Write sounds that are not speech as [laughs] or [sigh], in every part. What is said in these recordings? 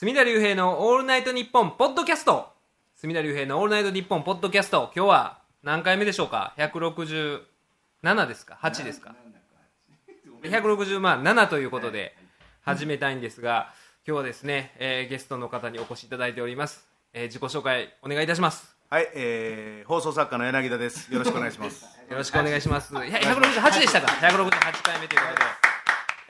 隅田隆平のオールナイトニッポンポッドキャスト隅田隆平のオールナイトニッポンポッドキャスト今日は何回目でしょうか？167ですか？8ですか？160まあ7ということで始めたいんですが今日はですね、えーゲストの方にお越しいただいております、えー自己紹介お願いいたしますはい、えー、放送作家の柳田です。よろしくお願いします。[laughs] よろしくお願いします。いや168でしたか ?168 回目ということで、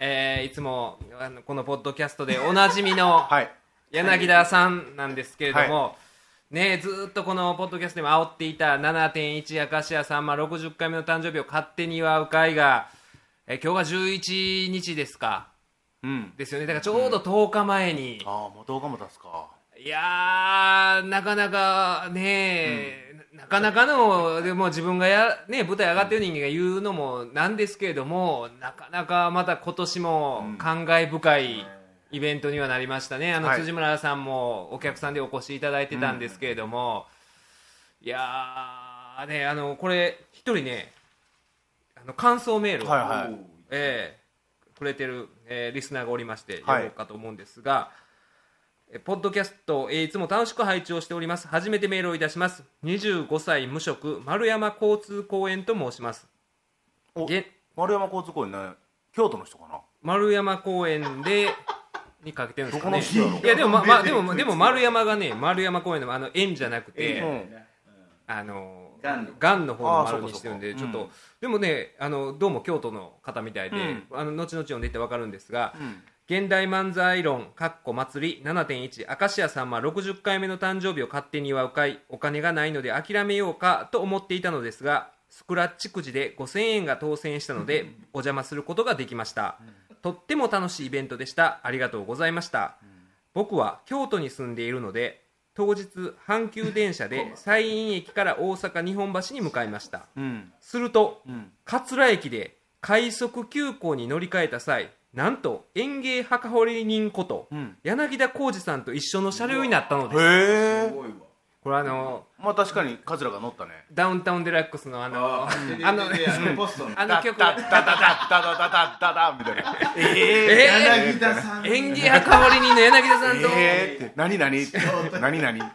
えーいつもあのこのポッドキャストでおなじみの [laughs] はい。柳田さんなんですけれども、ねずーっとこのポッドキャストでも煽っていた7.1明石家さんま60回目の誕生日を勝手に祝う会が、えー今日が11日ですか？うん。ですよね。だからちょうど10日前に、ああ、もう動画も出すか。いやー、なかなかね、なかなかの、でも自分がや、ね、舞台上がってる人間が言うのもなんですけれども、なかなかまた今年も感慨深いイベントにはなりましたね。あの、はい。辻村さんもお客さんでお越しいただいてたんですけれども、いやー、ね、あの、これ、一人ね、あの、感想メールを、はいはい。えーくれてる、えーリスナーがおりましてはい。読もうかと思うんですが、えーポッドキャスト、えーいつも楽しく拝聴しております。初めてメールをいたします。25歳無職丸山交通公園と申します。丸山交通公園ね、京都の人かな？丸山公園でにかけてるんですかね。いやでもままあでもでも丸山がね丸山公園のあの円じゃなくて、うん。あのガンの。方の丸にしてるんでちょっと、でもねあのどうも京都の方みたいで、うん。あの後々読んでいって分かるんですが、うん。現代漫才論かっこ祭り7.1明石家さんま60回目の誕生日を勝手に祝う会お金がないので諦めようかと思っていたのですがスクラッチくじで5000円が当選したのでお邪魔することができましたとっても楽しいイベントでした。ありがとうございました。僕は京都に住んでいるので当日阪急電車で西院駅から大阪日本橋に向かいました。うん。するとうん。桂駅で快速急行に乗り換えた際なんと園芸墓掘り人こと、うん。柳田浩二さんと一緒の車両になったのです。す。ごいわこれあのまあ確かに桂が乗ったね。ダウンタウンデラックスのあのあのあの曲ダッダッダッダッダッダッダッダッダッみたいな。ええ柳田さん園芸墓掘り人の柳田さんと、えーって。何何何何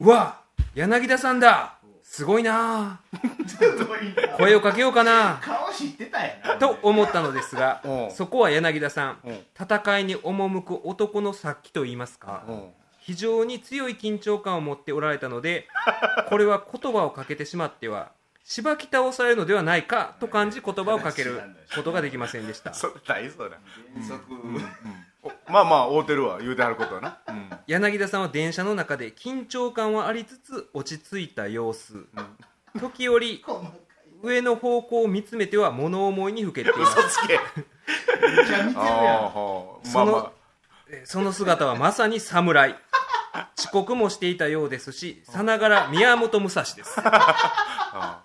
うわ柳田さんだすごいな声をかけようかな顔知ってたやなと思ったのですがうんそこは柳田さんうん戦いに赴く男の殺気と言いますかうん。非常に強い緊張感を持っておられたので [laughs] これは言葉をかけてしまってはしばき倒されるのではないかと感じ言葉をかけることができませんでした。[laughs] それ大そうだ。原則おまあまあ、会うてるわ、言うてはることはな。うん。柳田さんは電車の中で緊張感はありつつ落ち着いた様子。時折上の方向を見つめては物思いにふけています嘘つけ。めっちゃ見てるああ、やんはあ。まそのその姿はまさに侍遅刻もしていたようですしさながら宮本武蔵です。あ。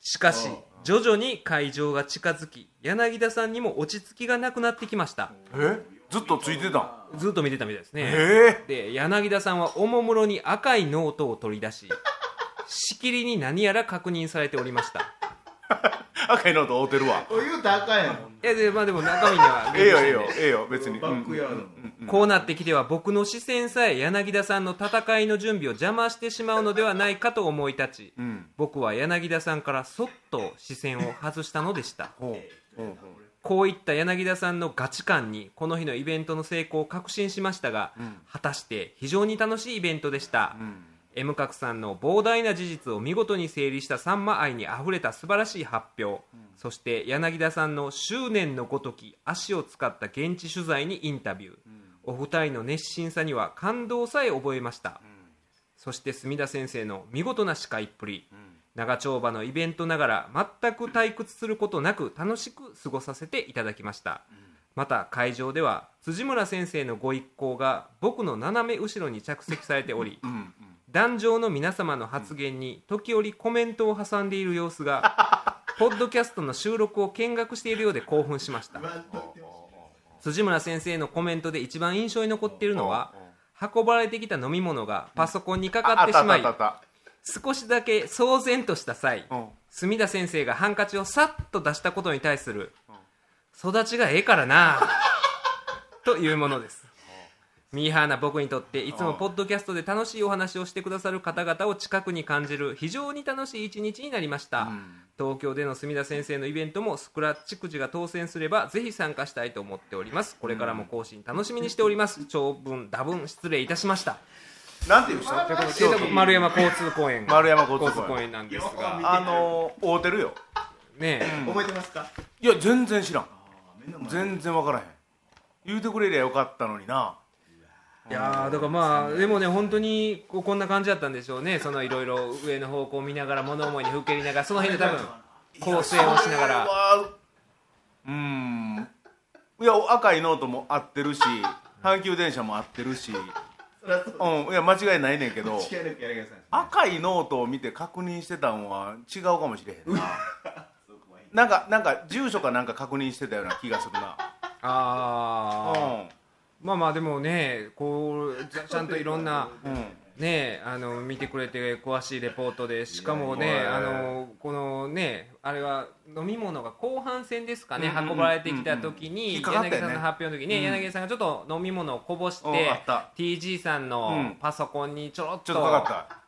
しかし徐々に会場が近づき柳田さんにも落ち着きがなくなってきました。え？ずっとついてたん？ずっと見てたみたいですね。えで柳田さんはおもむろに赤いノートを取り出ししきりに何やら確認されておりました。[laughs] 赤いノート合うてるわ。お言うたらあかんやん。いやでまあでも中身にはええよ、ええよ、ええよ、別に。バックヤードのこうなってきては僕の視線さえ柳田さんの戦いの準備を邪魔してしまうのではないかと思い立ちうん。僕は柳田さんからそっと視線を外したのでした。ほう。ほう。こういった柳田さんのガチ感にこの日のイベントの成功を確信しましたが、ん。果たして非常に楽しいイベントでした、うん。M 角さんの膨大な事実を見事に整理したさんま愛にあふれた素晴らしい発表、そして柳田さんの執念のごとき足を使った現地取材にインタビュー、お二人の熱心さには感動さえ覚えました、そして墨田先生の見事な司会っぷり、長丁場のイベントながら全く退屈することなく楽しく過ごさせていただきました、また会場では辻村先生のご一行が僕の斜め後ろに着席されており、うん。壇上の皆様の発言に時折コメントを挟んでいる様子が [laughs] ポッドキャストの収録を見学しているようで興奮しました辻村先生のコメントで一番印象に残っているのは運ばれてきた飲み物がパソコンにかかってしまい少しだけ騒然とした際。墨田先生がハンカチをさっと出したことに対する育ちがええからなというものですミーハーな僕にとっていつもポッドキャストで楽しいお話をしてくださる方々を近くに感じる非常に楽しい一日になりました、東京での墨田先生のイベントもスクラッチくじが当選すればぜひ参加したいと思っております。これからも更新楽しみにしております。長文多文失礼いたしました。なんていう人丸山交通公園。丸山交通公園。公園なんですが。あのー、会うてるよ。ねえ。覚えてますか？いや全然知らん。全然分からへん。言うてくれりゃよかったのにないやーだからまあでもね本当にこうこんな感じだったんでしょうね。そのいろいろ上の方向を見ながら物思いにふけりながらその辺で多分構成をしながら。らうん。いや赤いノートも合ってるし阪急電車も合ってるし。ううん。いや間違いないねんけど赤いノートを見て確認してたんは違うかもしれへんな。[laughs] なんかなんか住所かなんか確認してたような気がするな。ああうんまあまあでもねこうちゃんといろんなうん。ねあの見てくれて詳しいレポートでしかもねあのこのねあれは飲み物が後半戦ですかね運ばれてきた時に柳さんの発表の時にうん。柳さんがちょっと飲み物をこぼしうんて TG さんうのん。パソコンにちょろっと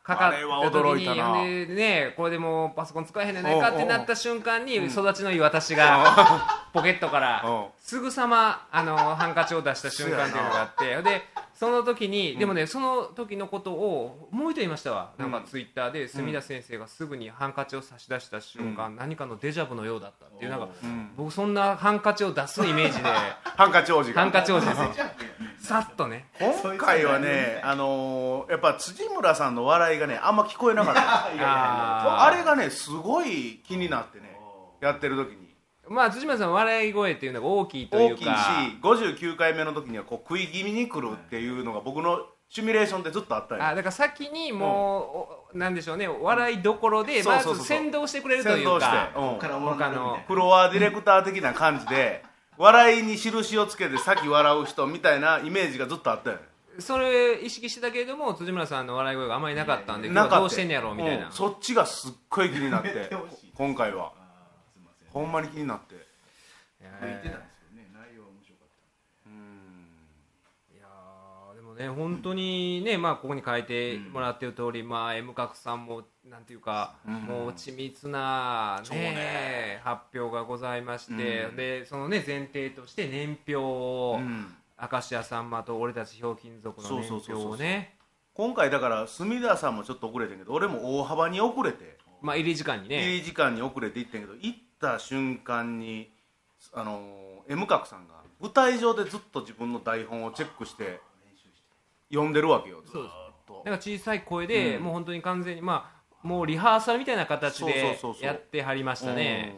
かかった時にでねこれでもうパソコン使えへんねんないかってなった瞬間にん。育ちのいい私が [laughs] ポケットからう。んすぐさまあのハンカチを出した瞬間っていうのがあってでその時に、でもねその時のことをもう一度言いましたわ、なんかツイッターで墨田先生がすぐにハンカチを差し出した瞬間、何かのデジャブのようだったっていうなんかう。ん。僕そんなハンカチを出すイメージで [laughs] ハンカチ王子が。ハンカチ王子ですさっとね。今回はね、あのーやっぱ辻村さんの笑いがねあんま聞こえなかった。[laughs] いやいやああれがねすごい気になってねやってる時に。まあ辻村さん笑い声っていうのが大きいとい大きいしうか59回目の時にはこう食い気味に来るっていうのが僕のシミュレーションでずっとあったんよあだから先にもう、おなんでしょうね笑いどころでまそうそうそうず先導してくれるとい先導してうか、うん。こっからおもろなるみたいな。フロアディレクター的な感じで笑いに印をつけて先笑う人みたいなイメージがずっとあったよね。それ意識してたけれども辻村さんの笑い声があまりなかったんで今どうしてんねやろうみたいな、うんそっちがすっごい気になって。[laughs] 今回はあーすい。ませんほんまに気になって。言ってたんですけどね内容は面白かったいやーでもね本当にねまあここに書いてもらってる通り、まあ M 角さんもなんていうか、もう緻密なね。ね発表がございまして、うん。でそのね前提として年表を、うん。明石家さんまと俺たちひょうきん族の年表をね。今回だから隅田さんもちょっと遅れてんけど俺も大幅に遅れて。まあ入り時間にね。入り時間に遅れて行ってんけど行った瞬間にあのー M 角さんが舞台上でずっと自分の台本をチェックして読んでるわけよずっと。なんか小さい声で、うん。もう本当に完全にまあもうリハーサルみたいな形そうそうでそうそう。やってはりましたね。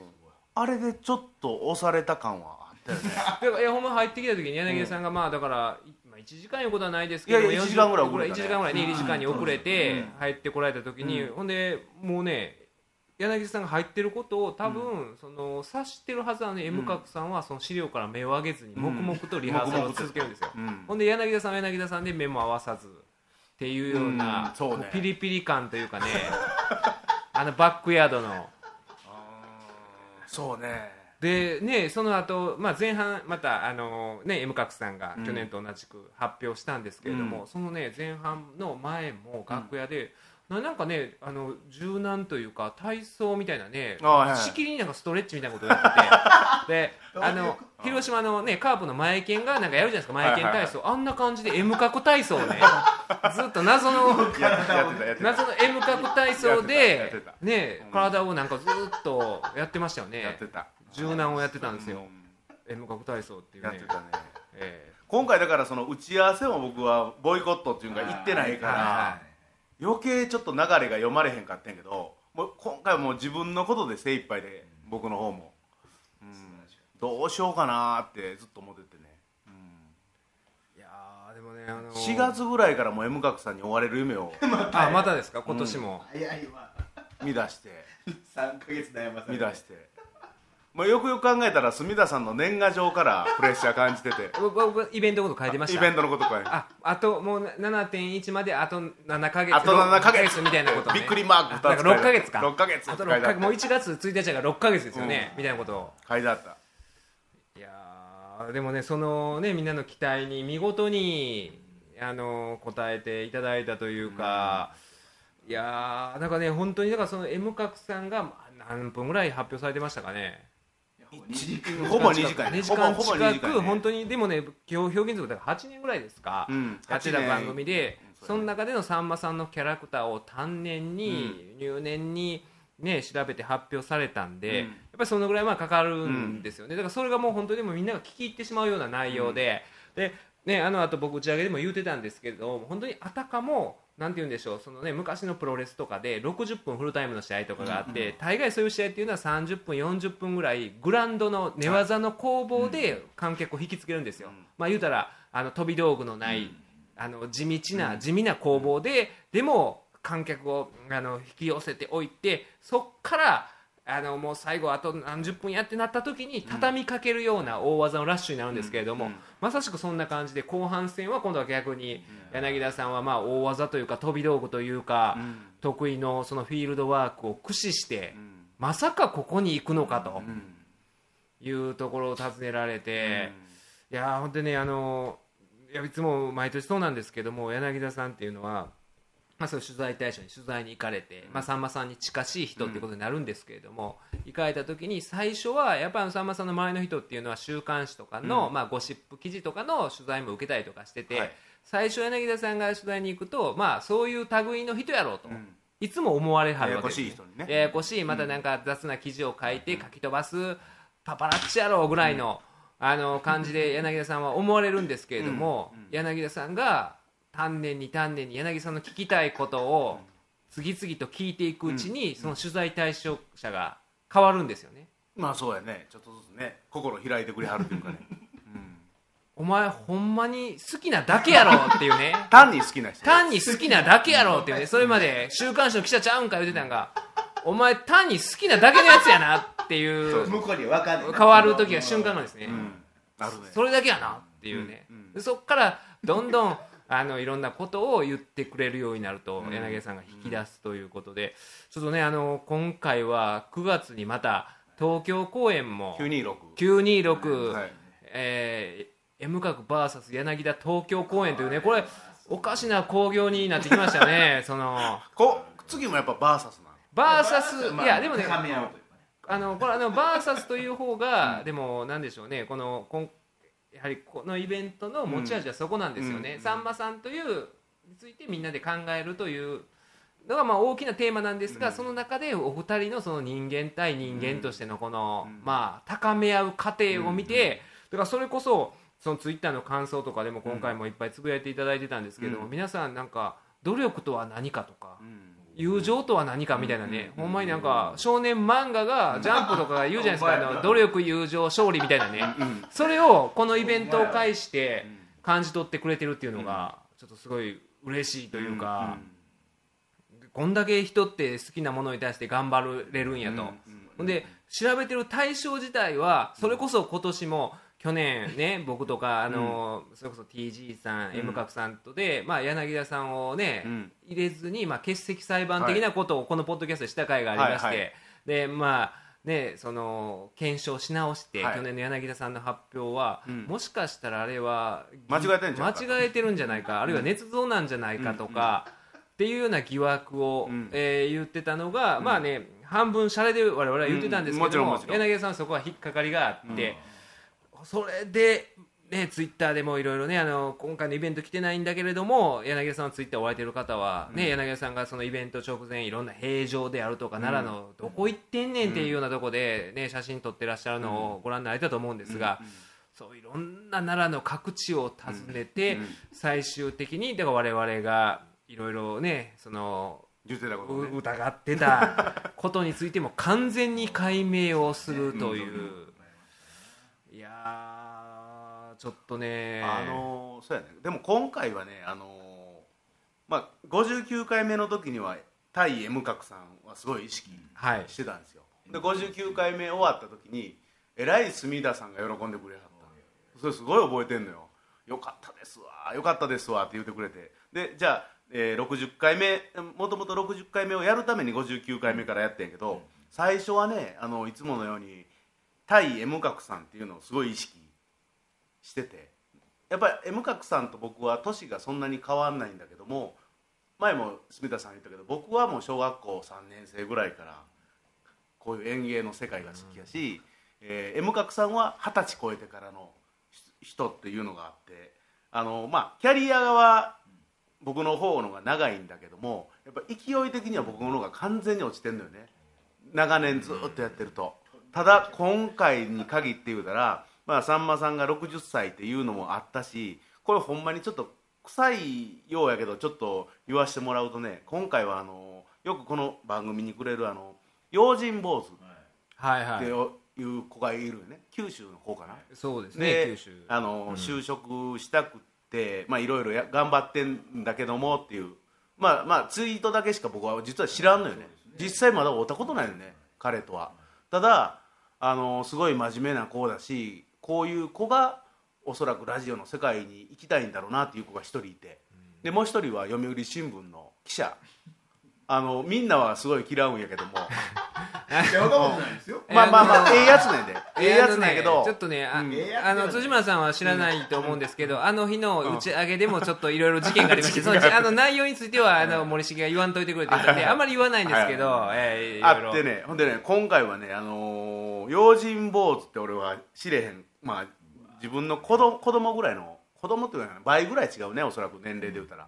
うん。あれでちょっと押された感はあったよね。だからいやほんま入ってきた時に柳田さんがまあだから、いまあ、1時間いうことはないですけどいやいや40 1時間ぐらい遅れたね。1時間ぐらいね入り時間に遅れてうん。入ってこられた時に、ほんでもうね柳田さんが入ってることを多分、その察してるはずなのに M 角さんはその資料から目を上げずに黙々とリハーサルを続けるんですよ、うん。ほんで柳田さんは柳田さんで目も合わさずっていうような、ピリピリ感というかね [laughs] あのバックヤードの。そうね。でねその後、まあ前半またあのね M 角さんがうん。去年と同じく発表したんですけれども、うん。そのね前半の前も楽屋で、ななんかねあの柔軟というか体操みたいなねあはいはい。しきりになんかストレッチみたいなことをやってて。[laughs] であのあ広島のねカープの前剣がなんかやるじゃないですか前剣体操、あんな感じで M 角体操をねずっと謎のやってたやってた。やってた謎の M 角体操やってでたやってた。ね体をなんかずっとやってましたよね。やってた。柔軟をやってたんですよ、うん。M 角体操っていうね。やってたね。え今回だからその打ち合わせも僕はボイコットっていうか行ってないかはいはら余計ちょっと流れが読まれへんかったんやけどもう今回はもう自分のことで精一杯で僕の方も、うん、どうしようかなーってずっと思っててね、うん。えいやーでもねあのー。4月ぐらいからもう M 角さんに追われる夢を。[laughs] あまたですか？今年も、早いわ見出して。[laughs] 3ヶ月悩まされ見出して、まあ、よくよく考えたら隅田さんの年賀状からプレッシャー感じてて。[laughs] 僕僕イベントのこと書いてました。イベントのことかい。ああともう7.1まであと7ヶ月あと7ヶ月みたいなこと、ね、びっくりマーク2つなんか6ヶ月か。6ヶ月あと6書いてあった。ヶ月もう1月1日が6ヶ月ですよね、みたいなこと。を書いてあった。いやーでもねそのねみんなの期待に見事にあの答えていただいたというか、いやーなんかね本当にだからその M 角さんがまあ何分ぐらい発表されてましたかねほぼ2時間やね。2時間近2時間やね。く本当にでもね表現族だから8年ぐらいですか、うん。やってた番組でうんその中でのさんまさんのキャラクターを丹念に、入念にね調べて発表されたんで、うん。やっぱりそのぐらいまあかかるんですよね、だからそれがもう本当にもうみん。なが聞き入ってしまうような内容で、でねあの後僕打ち上げでも言ってたんですけれど本当にあたかもなんて言うんでしょうそのね昔のプロレスとかで60分フルタイムの試合とかがあって、大概そういう試合っていうのは30分40分ぐらいグラウンドの寝技の攻防で観客を引きつけるんですよ、うん。まあ言うたらあの飛び道具のない、あの地道な、地味な攻防ででも観客をあの引き寄せておいてそっからあのもう最後あと何十分やってなった時に畳みかけるような大技のラッシュになるんですけれども、うん。うんまさしくそんな感じで後半戦は今度は逆に柳田さんはまあ大技というか飛び道具というか、うん。得意のそのフィールドワークを駆使して、うん。まさかここに行くのかとうん。いうところを尋ねられて。いやー本当にねあのいやいつも毎年そうなんですけども柳田さんっていうのは、まあ、そういう取材対象に取材に行かれて、まあ、さんまさんに近しい人っていうことになるんですけれども、行かれた時に最初はやっぱりさんまさんの周りの人っていうのは週刊誌とかの、うんまあ、ゴシップ記事とかの取材も受けたりとかしてて、はい最初柳田さんが取材に行くと、まあ、そういう類の人やろうと、うんいつも思われはるわけです、ややこしい人にね。ややこしいまたなんか雑な記事を書いて書き飛ばすパパラッチやろうぐらいの,、あの感じで柳田さんは思われるんですけれども、うんうん柳田さんが丹念に丹念に柳さんの聞きたいことを次々と聞いていくうちに、その取材対象者が変わるんですよね。まあそうやね。ちょっとずつね心開いてくれはるというかね。[laughs] お前ほんまに好きなだけやろっていうね。[laughs] 単に好きな人単に好きなだけやろっていうね。それまで週刊誌の記者ちゃうんか言ってたんがお前単に好きなだけのやつやなっていう向こうに分かんない変わる時が瞬間なんですね、うん。あるね。それだけやなっていうね、うん。うん。でそっからどんどんあのいろんなことを言ってくれるようになると、うん。柳さんが引き出すということで。ちょっとねあの今回は9月にまた東京公演も926 926、はい。えー M 角 VS 柳田東京公演というねこれおかしな興行になってきましたね [laughs] その。こ次もやっぱバーサスなの。バーサス、いやでもねあのこれあのバーサスという方が、でもなんでしょうねこのやはりこのイベントの持ち味はそこなんですよね、うん。さんまさんというについてみんなで考えるというのがまあ大きなテーマなんですが、うん。その中でお二人のその人間対人間としてのこの、うん。まあ高め合う過程を見て、だからそれこそそのツイッターの感想とかでも今回もいっぱいつぶやいていただいてたんですけど、うん。皆さんなんか努力とは何かとか、うん友情とは何かみたいなね、うんほんまになんか少年漫画がジャンプとかが言うじゃないですか、あの努力友情勝利みたいなね、うんそれをこのイベントを介して感じ取ってくれてるっていうのがちょっとすごい嬉しいというか、こんだけ人って好きなものに対して頑張れるんやと、で調べてる対象自体はそれこそ今年も去年ね [laughs] 僕とかあの、それこそ TG さん、うん。M 角さんとで、まあ、柳田さんをね、うん。入れずに、まあ、欠席裁判的なことをこのポッドキャストでした回がありまして、はいはい。でまあねその検証し直して、はい。去年の柳田さんの発表は、うん。もしかしたらあれは間違えてんじゃ間違えてるんじゃないかあるいは捏造なんじゃないかとか、っていうような疑惑を、うん。えー言ってたのが、まあね半分シャレで我々は言ってたんですけど柳田さんはそこは引っかかりがあって、それで、ね、ツイッターでもいろいろねあの今回のイベント来てないんだけれども柳田さんはツイッターを終えてる方は、ね柳田さんがそのイベント直前いろんな平常であるとか、奈良のどこ行ってんねんっていうようなとこで、ね、写真撮ってらっしゃるのをご覧になられたと思うんですが、そういろんな奈良の各地を訪ねて、うんうん。最終的にだから我々がいろいろねその疑ってたことについても完全に解明をするという、ちょっとね。あのーそうやね。でも今回はねあのーまあ59回目の時には対 M 角さんはすごい意識はい。してたんですよ。で59回目終わった時にえらい隅田さんが喜んでくれはった。それすごい覚えてんのよ。よかったですわよかったですわって言ってくれて。でじゃあ、えー60回目もともと60回目をやるために59回目からやってんやけど最初はねあのいつものように対 M 角さんっていうのをすごい意識してて。やっぱり M 角さんと僕は年がそんなに変わんないんだけども前も住田さん言ったけど僕はもう小学校3年生ぐらいからこういう園芸の世界が好きやし、えー M 角さんは二十歳超えてからの人っていうのがあってあのまあキャリアは僕の方のが長いんだけどもやっぱ勢い的には僕の方が完全に落ちてんのよね。長年ずっとやってると。ただ今回に限って言うたら、まあ、さんまさんが60歳っていうのもあったしこれほんまにちょっと臭いようやけどちょっと言わしてもらうとね今回はあのよくこの番組にくれるあの用心坊主はい。はいっていう子がいるよね。九州の子かな。そうですねで九州。あの、就職したくってまあいろいろや頑張ってんだけどもっていうまあまあツイートだけしか僕は実は知らんのよね。実際まだ会ったことないよね彼とは。ただあのすごい真面目な子だしこういう子がおそらくラジオの世界に行きたいんだろうなっていう子が一人いて。でもう一人は読売新聞の記者。あのみんなはすごい嫌うんやけども。[laughs] [laughs] まあまあまあええやつ。なんで。ええやつなんやけど。ねちょっとねあ,、うん。あの辻村さんは知らないと思うんですけど、あの日の打ち上げでもちょっといろいろ事件がありまして [laughs] そのあの内容についてはあの森重が言わんといてくれってたんであんまり言わないんですけど、えーいろいろあってねほんでね今回はねあのー用心坊主って俺は知れへんまあ自分の子供子供ぐらいの子供っていうか倍ぐらい違うねおそらく年齢で言うたら。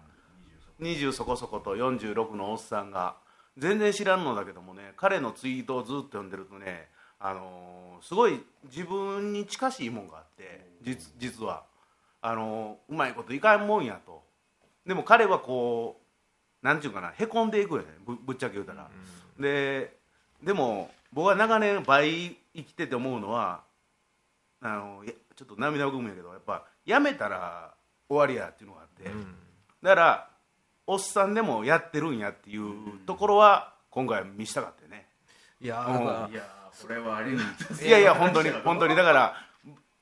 20そこそこと46のおっさんが。全然知らんのだけどもね彼のツイートをずっと読んでるとねあのーすごい自分に近しいもんがあって実実は。あのーうまいこといかんもんやと。でも彼はこうなんていうかなへこんでいくよねぶぶっちゃけ言うたら、ででも僕は長年倍生きてて思うのはあのやちょっと涙ぐむんやけどやっぱやめたら終わりやっていうのがあって、だからおっさんでもやってるんやっていうところは今回見したかったよね、いやいやそれはありい。やいや本当に本当に。だから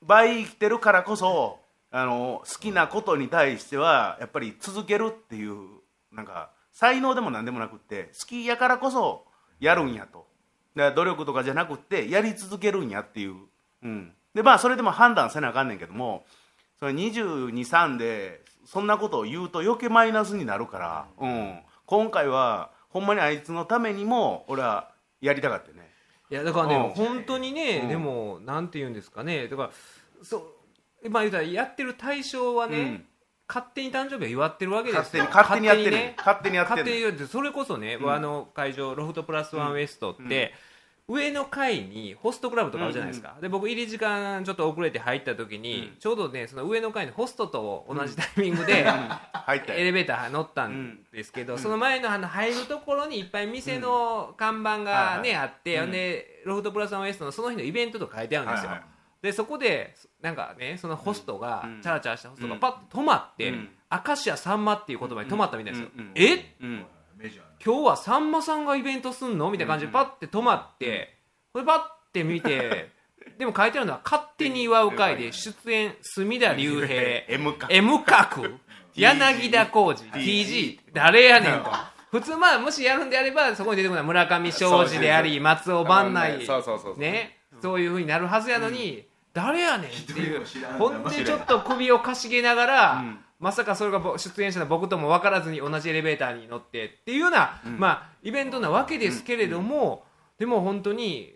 倍生きてるからこそあの好きなことに対してはやっぱり続けるっていうなんか才能でも何でもなくって好きやからこそやるんやと。だから努力とかじゃなくってやり続けるんやっていう、うん、でまあそれでも判断せなあかんねんけどもそれ223でそんなことを言うと余計マイナスになるから、うん、今回はほんまにあいつのためにも俺はやりたかったよね。いやだからね、うん。本当にね、うん。でもなんて言うんですかね。だからそうまあ言うたらやってる対象はね、うん。勝手に誕生日を祝ってるわけですよ。勝手に勝手にやってる。ね。勝手にやって勝る手に言ってそれこそね、うん。あの会場ロフトプラスワンウエストって、上の階にホストクラブとかあるじゃないですか、で僕入り時間ちょっと遅れて入った時に、うん。ちょうどねその上の階にホストと同じタイミングで、[laughs] エレベーター乗ったんですけど、その前のあの入るところにいっぱい店の看板がね、あって、うん。でロフトプラスワンウエストのその日のイベントとか書いてあるんですよ、はいはい。でそこでなんかねそのホストが、うん。チャラチャラしたホストがパッと止まって、うん。明石家さんまっていう言葉に止まったみたいですよ、うん。うん。えうん。メジャーな今日はさんまさんがイベントすんの？みたいな感じでパッて止まって、これパッて見て [laughs] でも書いてあるのは勝手に祝う会で出演隅田竜平 M か M 角柳田浩二 TG 誰やねんと。普通まあもしやるんであればそこに出てくるのは村上庄司であり松尾万内そうそうそうそう。ねそういうふうになるはずやのに誰やねんっていう。ほんでちょっと首をかしげながら、うんまさかそれがぼ出演者の僕とも分からずに同じエレベーターに乗ってっていうような、まあ、イベントなわけですけれども、でも本当に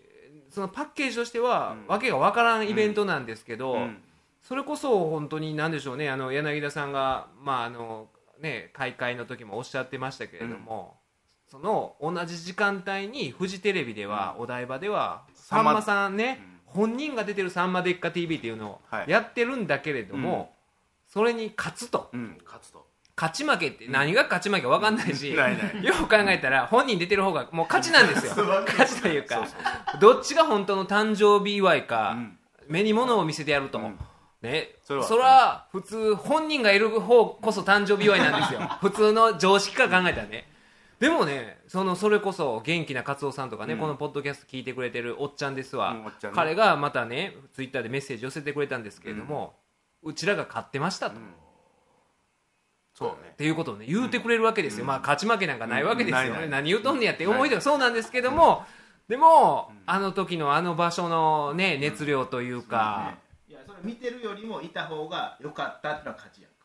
そのパッケージとしては、わけが分からんイベントなんですけど、うん。それこそ本当に何でしょうねあの柳田さんが、まああのね、開会の時もおっしゃってましたけれども、その同じ時間帯にフジテレビでは、お台場ではさんまさんね、本人が出てる「さんまでっか TV」っていうのをはい。やってるんだけれども、それに勝つと。うん勝つと。勝ち負けって何が勝ち負けか分かんないし、ないない。よく考えたら本人出てる方がもう勝ちなんですよ。[laughs] 勝ちというかどっちが本当の誕生日祝いか、うん。目に物を見せてやると、うん。ね。それは。普通本人がいる方こそ誕生日祝いなんですよ。普通の常識から考えたらね。でもねそのそれこそ元気なカツオさんとかね、うん。このポッドキャスト聞いてくれてるおっちゃんですわ、彼がまたねツイッターでメッセージ寄せてくれたんですけれども、うちらが勝ってましたと、うん。そうね。っていうことをね言うてくれるわけですよ、まあ勝ち負けなんかないわけですよ。何言うとんねやって思いではそうなんですけども、でも、あの時のあの場所のね熱量というか、いやそれ見てるよりもいた方が良かったってのは勝ちやんか。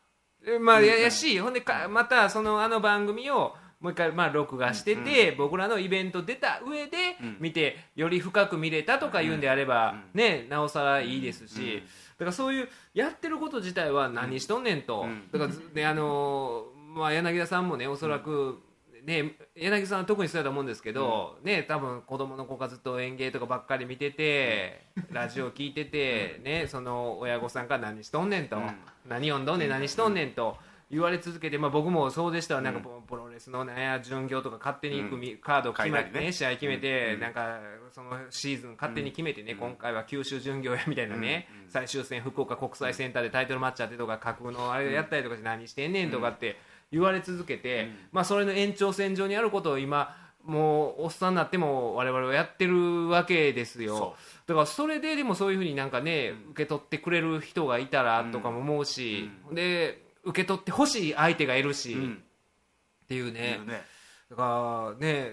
えまあややしほんでかまたそのあの番組をもう一回まあ録画してて、僕らのイベント出た上でうん。見てより深く見れたとか言うんであれば、うねなおさらいいですし、からそういうやってること自体は何しとんねんと、うん。だからずねあのーまあ、柳田さんもねおそらく、ね、柳田さんは特にそうやと思うんですけど、ね、多分子供の子がずっと演芸とかばっかり見てて、ラジオ聞いてて、ね、その親御さんから何しとんねんと、うん。何読んどんねん何しとんねんと言われ続けて、まあ、僕もそうでしたわ。なんかプロレスの、ね、巡業とか勝手に組、カード決めて、ねね、試合決めて、うん。なんかそのシーズン勝手に決めてね、今回は九州巡業やみたいなね、最終戦福岡国際センターでタイトルマッチあってとか架空のあれやったりとかして何してんねんとかって言われ続けて、まあ、それの延長線上にあることを今もうおっさんになっても我々はやってるわけですよ。そだからそれででもそういうふうになんかね、受け取ってくれる人がいたらとかも思うし、で受け取ってほしい相手がいるし、うん。っていうね。だからね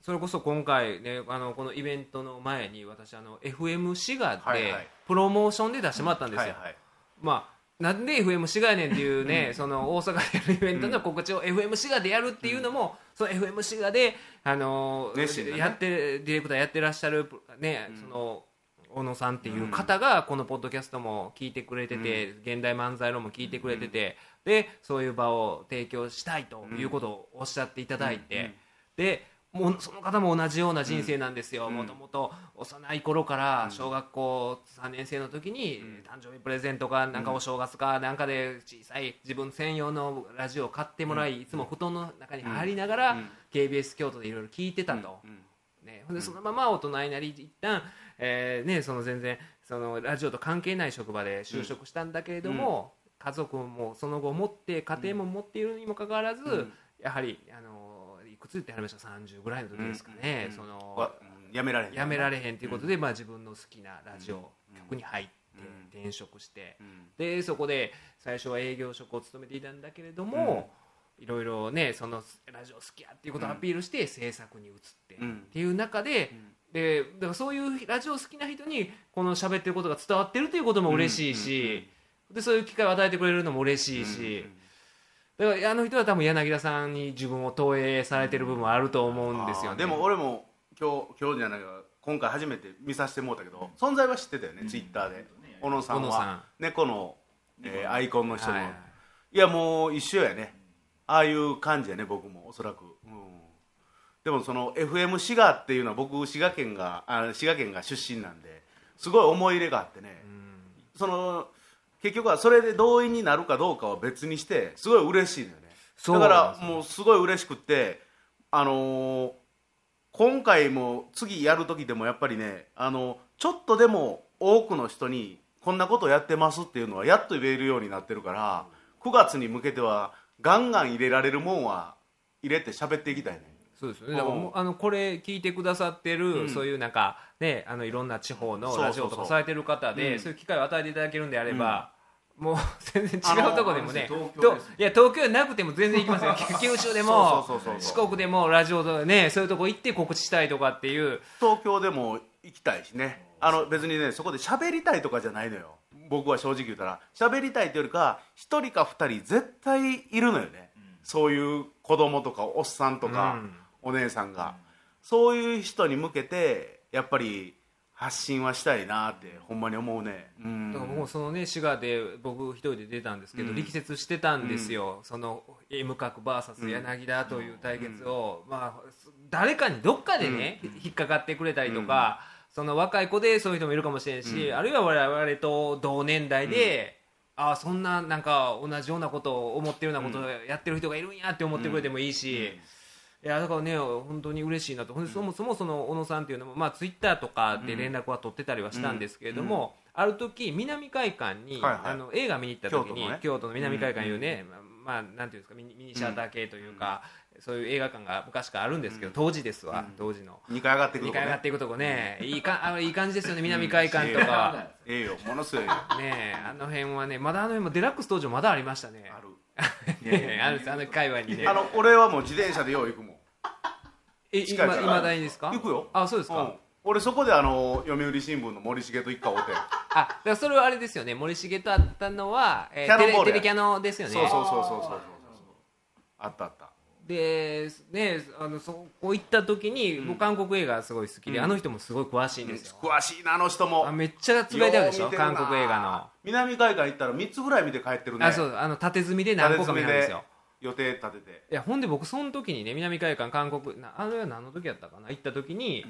それこそ今回ねあのこのイベントの前に私あの FM 滋賀でプロモーションで出してもらったんですよ、はいはい。まあなんで FM 滋賀やねんっていうね、その大阪でやるイベントの告知を FM 滋賀でやるっていうのも、その FM 滋賀で、あのね。やってディレクターやってらっしゃるね、その小野さんっていう方がこのポッドキャストも聞いてくれてて、現代漫才論も聞いてくれてて、でそういう場を提供したいということをおっしゃっていただいて、でもうその方も同じような人生なんですよ、もともと幼い頃から小学校3年生の時に誕生日プレゼントかなんかお正月かなんかで小さい自分専用のラジオを買ってもらい、いつも布団の中に入りながら、KBS 京都でいろいろ聞いてたと。ね、でそのまま大人になり一旦、えーね、その全然そのラジオと関係ない職場で就職したんだけれども、家族もその後持って家庭も持っているにもかかわらず、やはりあのいくつってありました30ぐらいの時ですかね、そのやめられへん。やめられへんということで、まあ、自分の好きなラジオ局に入って転職して、うん。でそこで最初は営業職を務めていたんだけれども、いろいろねそのラジオ好きやっていうことをアピールして制作に移って、うん。っていう中で,、でだからそういうラジオ好きな人にこの喋ってることが伝わってるということも嬉しいし、でそういう機会を与えてくれるのも嬉しいし、だからあの人は多分柳田さんに自分を投影されてる部分はあると思うんですよね。でも俺も今日今日じゃないか今回初めて見させてもらったけど、存在は知ってたよね、ツイッターで。小野さんは。猫の、えーアイコンの人の、はい。い、やもう一緒やね。ああいう感じやね僕もおそらく、うん、でもその FM 滋賀っていうのは僕滋賀県があ滋賀県が出身なんですごい思い入れがあってね、その結局はそれで動員になるかどうかは別にしてすごい嬉しいのよね。そうだからもうすごい嬉しくってあのー今回も次やる時でもやっぱりねあのちょっとでも多くの人にこんなことやってますっていうのはやっと言えるようになってるから9月に向けてはガンガン入れられるもんは入れて喋っていきたいねそうですよね。だからもうあのこれ聞いてくださってる、うん。そういうなんかねあのいろんな地方のそうそうそう。ラジオとかされてる方でうん。そういう機会を与えていただけるんであれば、もう全然違うとこでもね東京とですねいや東京じゃなくても全然行きますよ。[laughs] 九州でもそうそうそうそう。四国でもラジオとかねそういうとこ行って告知したいとかっていう。東京でも行きたいしね。あの別にねそこで喋りたいとかじゃないのよ。僕は正直言ったら。喋りたいというよりか一人か二人絶対いるのよね、そういう子供とかおっさんとか、うんお姉さんが、そういう人に向けてやっぱり発信はしたいなってほんまに思うね、うん。だから僕もそのね滋賀で僕一人で出たんですけど、うん。力説してたんですよ、その M 角 VS 柳田という対決を、まあ誰かにどっかでね、引っかかってくれたりとか、その若い子でそういう人もいるかもしれんし、あるいは我々と同年代で、ああそんななんか同じようなことを思ってるようなことをやってる人がいるんやって思ってくれてもいいし。いやだからね本当に嬉しいなと、ほんでそもそもその小野さんっていうのも、まあ、ツイッターとかで連絡は取ってたりはしたんですけれども、ある時南海館に、はいはい。あの映画見に行った時に京都のね。の南海館いうね、まあまあなんていうんですかミニミニシアター系というか、そういう映画館が昔からあるんですけど、当時ですわ、当時の。2回上がってくる2とこね。階上がっていくとこね、いいかあいい感じですよね、南海館とか。は。ええよ。ものすごいよ。ねあの辺はね、まだあの辺もデラックス登場まだありましたね。ある。ね [laughs] あるんですあの界隈にね。あの俺はもう自転車でよう行くもんえ、近いから今、今だにですか？行くよ。あ、そうですか。うん。俺そこであの読売新聞の森重と一家会うて [laughs] あだからそれはあれですよね。森重と会ったのは、えキャノンボールや。テレテレキャノですよね。そうそうそうそうそうそう。あったあった。でねあのそこ行った時に、僕韓国映画すごい好きで、あの人もすごい詳しいんですよ、詳しいなあの人も。あめっちゃつぶやいてあるでしょ？よう見てるな。韓国映画の。南海岸行ったら3つぐらい見て帰ってるね。あそうあの縦積みで何個か見たんですよ予定立てて。いやほんで僕その時にね南海岸韓国なあれは何の時やったかな？行った時に、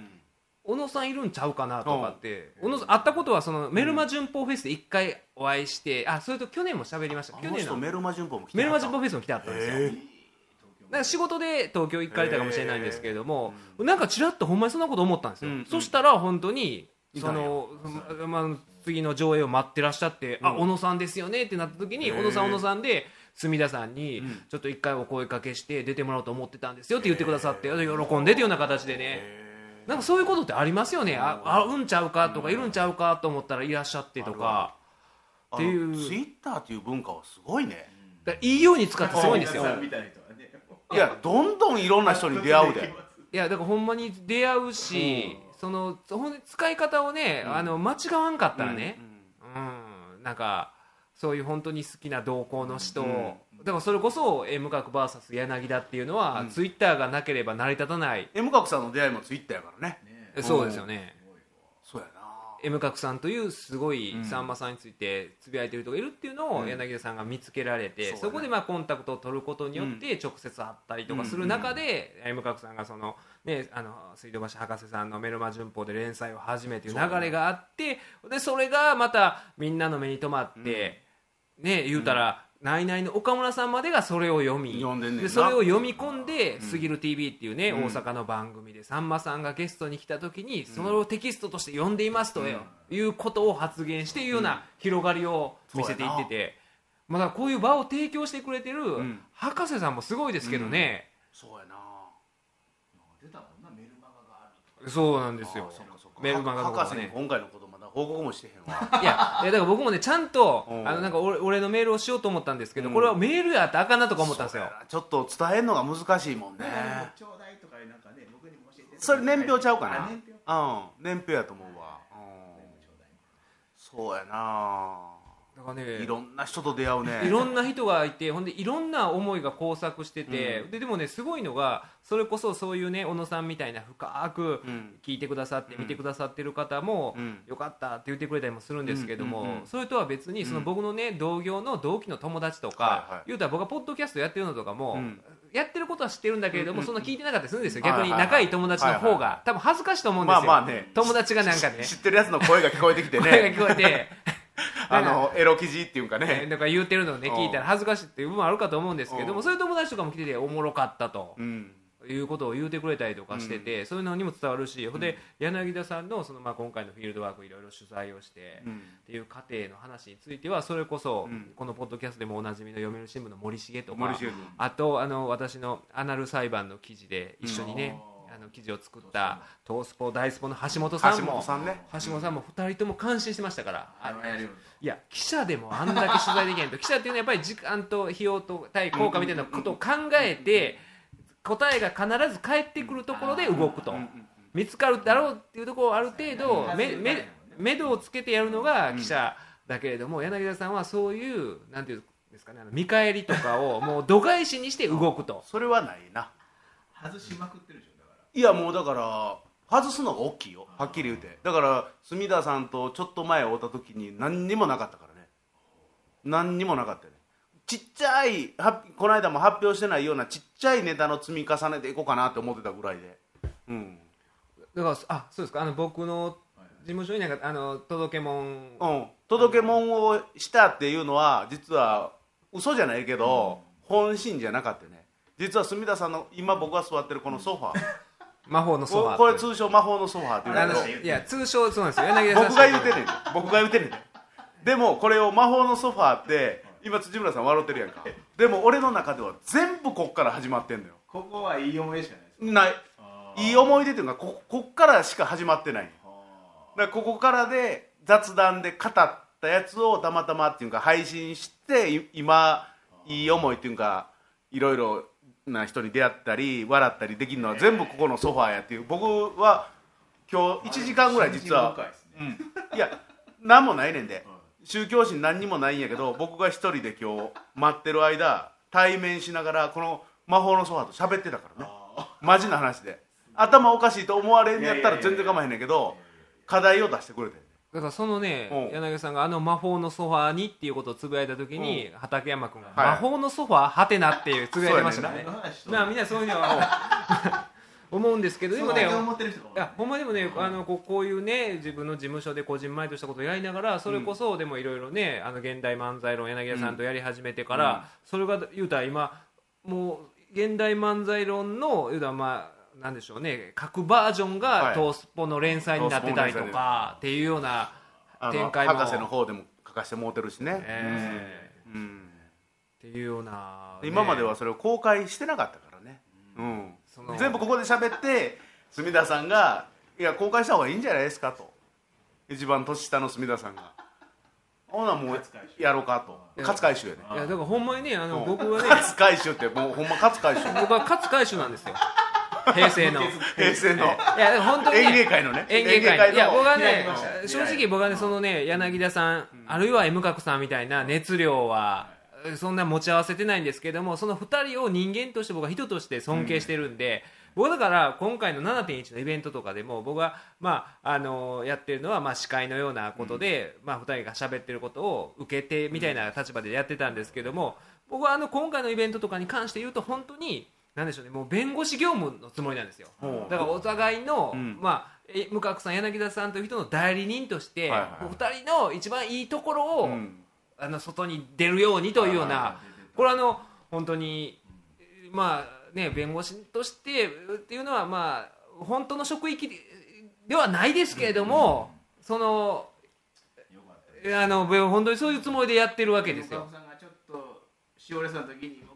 小野さんいるんちゃうかなとかって、小野さん会ったことはそのメルマ旬報フェスで一回お会いして、あそれと去年も喋りました。あ去年の。メルマ旬報も来てメルマ旬報報フェスも来てあったんですよ、へえ。だから仕事で東京行かれたかもしれないんですけれども、なんかちらっとほんまにそんなこと思ったんですよ、うんそしたら本当にその、まあ、次の上映を待ってらっしゃって、あ小野さんですよねってなった時に小野さん小野さんで隅田さんにん。ちょっと一回お声かけして出てもらおうと思ってたんですよって言ってくださって喜んでというような形でね。なんかそういうことってありますよね。ああうんちゃうかとかいるんちゃうかと思ったらいらっしゃってとか。っていうツイッターっていう文化はすごいね。だいいように使ってすごいんですよ。[laughs] 皆さんみたいな人はね。いやどんどんいろんな人に出会うで。いやだからほんまに出会うし、そのほんで使い方をね、あの間違わんかったらね、うん。なんかそういう本当に好きな同行の人、だからそれこそ M 角 VS 柳田っていうのは、ツイッターがなければ成り立たない、M 角さんの出会いもツイッターやからね。そうですよね、そうやな。M 角さんというすごいさんまさんについてつぶやいてる人がいるっていうのを柳田さんが見つけられて、そこでまあコンタクトを取ることによって直接会ったりとかする中で、M 角さんがその、ね、あの水道橋博士さんの「メルマ旬報」で連載を始めという流れがあってでそれがまたみんなの目に留まって、ね言うたら。ナイナイの岡村さんまでがそれを読み読んでんねんな。でそれを読み込んで「すぎる TV」っていうね、うん。大阪の番組でさんまさんがゲストに来た時にそれをテキストとして読んでいますということを発言していうような広がりを見せていってて、まあだからこういう場を提供してくれてるん。博士さんもすごいですけどね、そうやな。出たもんなメルマガがあるそうなんですよ。あそうかそうか。メルマガとか博士にね今回のこ報告もしてへんわ。いやいやだから僕もねちゃんとうん。あのなんか俺俺のメールをしようと思ったんですけど、うん。これはメールやったらあかんなとか思ったんですよ。ちょっと伝えるのが難しいもんね。ちょうだいとかなんかね僕にも教えてそれ年表ちゃうかな？あ年表。うん。年表やと思うわ。うん。そうやなだからねいろんな人と出会うね。いろんな人がいてほんでいろんな思いが交錯してて、ででもねすごいのがそれこそそういうね小野さんみたいな深くうん。聞いてくださって見てくださってる方も、うん。よかったって言ってくれたりもするんですけども、うん。うんうんそれとは別にその僕のね同業の同期の友達とか、はいはい。言うたら僕がポッドキャストやってるのとかも、うん。やってることは知ってるんだけれども、そんな聞いてなかったりするんですよ。逆に仲いい友達の方が、はいはい。は多分恥ずかしいと思うんですよ、まあまあね。友達がなんかね。知ってるやつの声が聞こえてきて声がね聞こえてあのエロ記事っていうかね。ねなんか言ってるのをねうん。聞いたら恥ずかしいっていう部分もあるかと思うんですけどうん。もそういう友達とかも来てておもろかったと。うん。いうことを言うてくれたりとかしてて、そういうのにも伝わるし、ほんで柳田さんのそのまあ今回のフィールドワークいろいろ取材をして、うん。っていう過程の話についてはそれこそ、うん。このポッドキャストでもおなじみの読売新聞の森重とか森重君。あとあの私のアナル裁判の記事で一緒にね、うんあの記事を作った東スポ大スポの橋本さん橋も本さんね。橋本さんも2人とも感心してましたから。あのいや記者でもあんだけ取材できないと。記者っていうのはやっぱり時間と費用と対効果みたいなことを考えて答えが必ず返ってくるところで動くと。見つかるだろうっていうところをある程度めめ目処をつけてやるのが記者だけれども柳田さんはそういうなんていうんですかねあの見返りとかをもう度外視にして動くと。それはないな。外しまくってるでしょいやもうだから外すのが大きいよ。はっきり言うて。だから隅田さんとちょっと前会った時に何にもなかったからね。何にもなかったよね。ちっちゃいはこの間も発表してないようなちっちゃいネタの積み重ねていこうかなって思ってたぐらいで。うん。だからあそうですか。あの僕の事務所になんかあの届けもんうん、届け物をしたっていうのは実は嘘じゃないけど、本心じゃなかったよね。実は隅田さんの今僕が座ってるこのソファー魔法のソファーこれ通称魔法のソファーっていうんだけどいや通称そうなんですよ。柳田さん。僕が言うてんねん。僕が言うてんねん。でもこれを魔法のソファーって今辻村さん笑ってるやんか。でも俺の中では全部こっから始まってんのよ。らここはいい思い出しかないですない。いい思い出っていうかここっからしか始まってない。だからここからで雑談で語ったやつをたまたまっていうか配信してい今いい思いっていうかいろいろな人に出会ったり笑ったりできるのは全部ここのソファーやっていう。僕は今日1時間ぐらい実は深いですね。いや何もないねんで。宗教心何にもないんやけど僕が一人で今日待ってる間対面しながらこの魔法のソファーと喋ってたからね。マジな話で。頭おかしいと思われんやったら全然構わへんねんけど課題を出してくれてだからそのねうん。柳さんがあの魔法のソファーにっていうことをつぶやいた時に畠山君が「はい。魔法のソファーはてな」っていうつぶやいてましたからねあみんなそういうのは [laughs] 思うんですけどでもねそう思ってる人い。やほんまでもねあのこうこういうね自分の事務所でこじんまりとしたことをやりながらそれこそでもいろいろねあの現代漫才論柳田さんとやり始めてから、それが言うたら今もう現代漫才論の言うたらまあなんでしょうね。各バージョンはい。がトースポの連載になってたりとかっていうような展開も。博士の方でも書かしてもうてるしね、えうん。ーっていうような、ね今まではそれを公開してなかったからね、うん。全部ここで喋って住田さんが「いや公開した方がいいんじゃないですか」と。一番年下の住田さんが「ほなもうやろうか」と。勝海舟やね。いやだからほんまにねあのうん。僕はね。勝海舟ってもうほんま勝海舟僕は勝海舟なんですよ平成の。平成の。いや本当にね。演芸界のね。演芸界の。いや僕はね正直僕はねそのね柳田さん、あるいは M 角さんみたいな熱量はそんな持ち合わせてないんですけどもその2人を人間として僕は人として尊敬してるんで、僕だから今回の7.1のイベントとかでも僕は、まあ、あのやってるのはまあ司会のようなことで、まあ、2人が喋ってることを受けてみたいな立場でやってたんですけども僕はあの今回のイベントとかに関して言うと本当になんでしょうねもう弁護士業務のつもりなんですよ。だからお互いの、うん。まあえ向角さん柳田さんという人の代理人として、はいはいお二人の一番いいところを、うん。あの外に出るようにというような、はいはいはいこれはあの本当にまあね弁護士としてっていうのはまあ本当の職域ではないですけれども、そのあの本当にそういうつもりでやってるわけですよ。岡。本さんがちょっとしおれそうな時にこ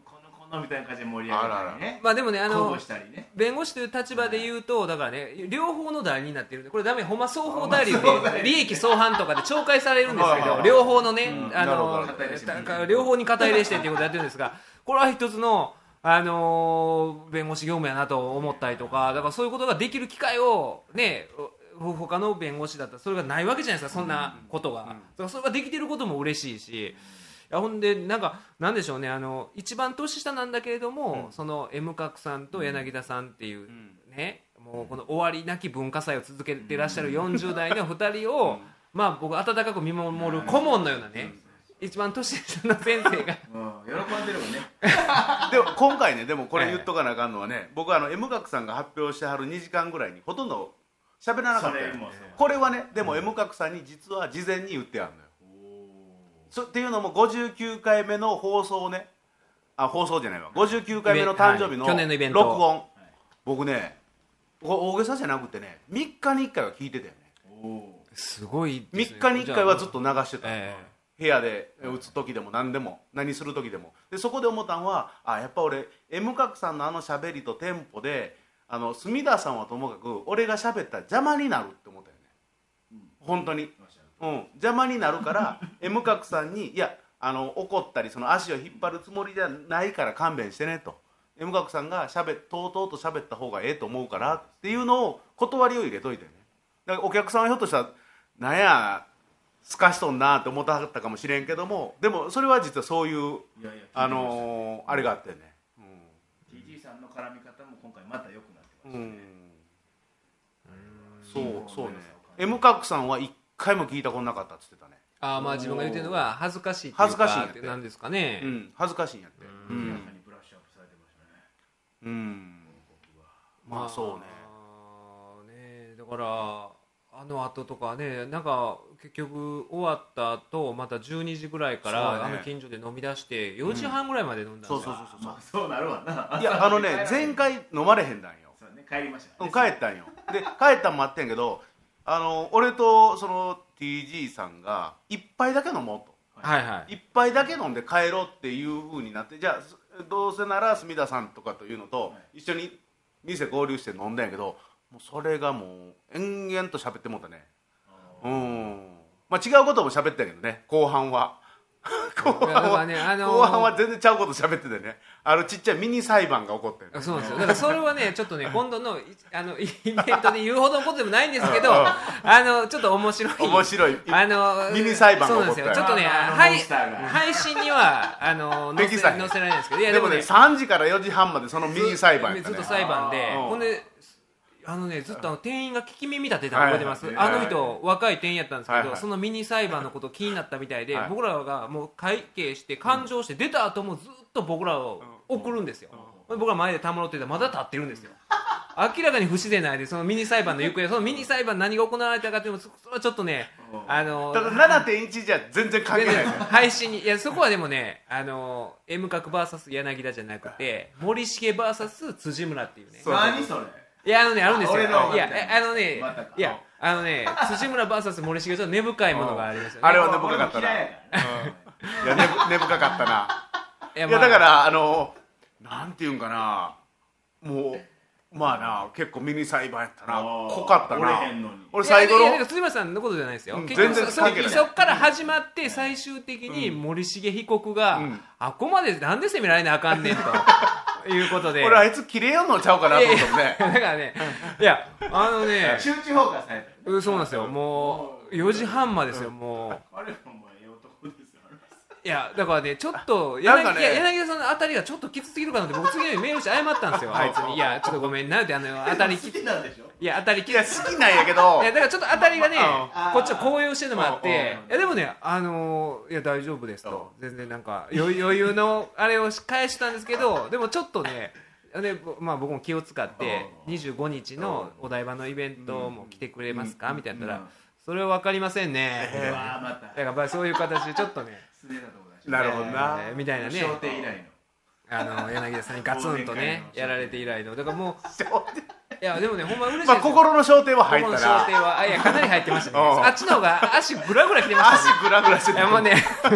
のみたいな感じで盛り上げたりね。まあでもねあの鼓舞したりね。弁護士という立場で言うとだからね両方の代理になってるんでこれダメほんま双方代理で利益相反とかで懲戒されるんですけど両方のねうん。あの両方に肩入れしてっていうことをやってるんですが [laughs] これは一つのあのー弁護士業務やなと思ったりとかだからそういうことができる機会をねほ他の弁護士だったらそれがないわけじゃないですかそんなことが、だからそれができてることも嬉しいしいやほんでなんかなんでしょうねあの一番年下なんだけれども、その M 角さんと柳田さんっていう、ねもうこの終わりなき文化祭を続けてらっしゃる40代の2人を、まあ僕温かく見守る顧問のようなね、一番年下の先生が。[laughs] うん。喜んでるもんね。[laughs] でも今回ねでもこれ言っとかなあかんのはね、僕あの M 角さんが発表してはる2時間ぐらいにほとんど喋らなかったこれはねでも M 角さんに実は事前に言ってあるのよそっていうのも59回目の放送ね。あ放送じゃないわ。59回目の誕生日のはい。去年のイベント。録音、僕ねこれ大げさじゃなくてね3日に1回は聞いてたよね。おおすごいですね。3日に1回はずっと流してた、え部屋で打つ時でも何でも何する時でも。でそこで思ったのはあやっぱ俺 M 角さんのあの喋りとテンポであの隅田さんはともかく俺が喋ったら邪魔になるって思ったよね、本当に、うん、邪魔になるから [laughs] M 角さんにいやあの怒ったりその足を引っ張るつもりじゃないから勘弁してねと。M 角さんがしゃべとうとうと喋った方がええと思うからっていうのを断りを入れといてね。だからお客さんはひょっとしたらなんやすかしとんなって思ったはったかもしれんけどもでもそれは実はそういうあのーあれがあってね。TG さんの絡み方も今回また良くなってまうん、したそうね。そうね M 角さんは一回も聞いたことなかったって言ってたね。ああまあ自分が言ってるのは恥ずかしいっていうか恥ずかしいんやって。なんですかね、うん。恥ずかしいんやって。うん、明らかにブラッシュアップされてましたね。うん、まあそうね。ね。だからあの後とかねなんか結局終わった後また12時ぐらいから、あの近所で飲み出して4時半ぐらいまで飲んだんですよ、そうそうそうそう。まあそうなるわな。いやあのね前回飲まれへんだんよ。そうね帰りました。帰ったんよ。で帰ったんもあってんけどあの俺とその TG さんが一杯だけ飲もうと。はいはい。一杯だけ飲んで帰ろうっていうふうになってじゃあすどうせなら隅田さんとかというのと一緒に店合流して飲んだんやけどもうそれがもう延々と喋ってもうたね。うん。まあ違うことも喋ったけどね後半は後半は、ねあのー後半は全然ちゃうこと喋っててね。あのちっちゃいミニ裁判が起こってる、ね、そうなんですよ。だからそれはねちょっとね [laughs] 今度のいあの [laughs] イベントで言うほどのことでもないんですけどあのちょっと面白い。面白い。あのミニ裁判そうが起こったよ。なんですよ。ちょっとね、あのはいモンスターが。配信にはあの [laughs] 載せ載せられないんですけど。いやでもね3時から4時半までそのミニ裁判ね。ずっと裁判でうん。ほんであのねずっとあの店員が聞き耳立てたの覚えてます、はい。はいあの人若い店員やったんですけど、はいはい。そのミニ裁判のこと気になったみたいで、はい僕らがもう会計して勘定して出た後もずっと僕らを送るんですよ、僕ら前でたむろってたらまだ立ってるんですよ。明らかに不自然ないでそのミニ裁判の行方そのミニ裁判何が行われたかっていうのもそはちょっとねあのただ7.1じゃ全然関係ない。ね配信にいやそこはでもねあの M 角 VS 柳田じゃなくて森重 VS 辻村っていうね。そう。何それ？いやあのねあるんですよ。俺のいやえあのねいやあのね [laughs] 辻村 VS 森重ちょっと根深いものがありますよね。あれは根深かったな。[laughs] いやからいや根深かったな。いやいやだからあのなんていうんかな。もうまあな結構ミニ裁判やったな。濃かったな。俺最後のいやいやいや辻村さんのことじゃないですよ、全然そ関係ない。そそっから始まって最終的に森重被告が、うん。あここまでなんで責められなあかんねんということで。俺あいつ切れよんのちゃうかなと思ったもんねだからねいやあのね [laughs] 集中砲火されそうなんですよ。もう4時半までですよもう。あれももうええ男ですよいやだからねちょっと柳,、柳田さんの当たりがちょっときつすぎるかなって僕次の日メールして謝ったんですよあいつに。いやちょっとごめんなってあの当たりき好きなんでしょいや当たりきいや好きなんやけど。いやだからちょっと当たりがねうん。こっちは高揚してるのもあってうんいやでもねあのーいや大丈夫ですと。全然なんか余余裕のあれを返したんですけどでもちょっとねでぼまあ、僕も気を使って25日のお台場のイベントも来てくれますか？みたいな言ったらそれは分かりませんね。だからそういう形でちょっとねなるほどなえーみたいなね。商店以来の。あの柳田さんにガツンとねやられて以来の。だからもう [laughs] いやでもねほんま嬉しいまあ心の焦点は入ったらの商店はあいやかなり入ってましたね。[laughs] うん。あっちの方が足グラグラきてましたね。足グラグラしていやもうね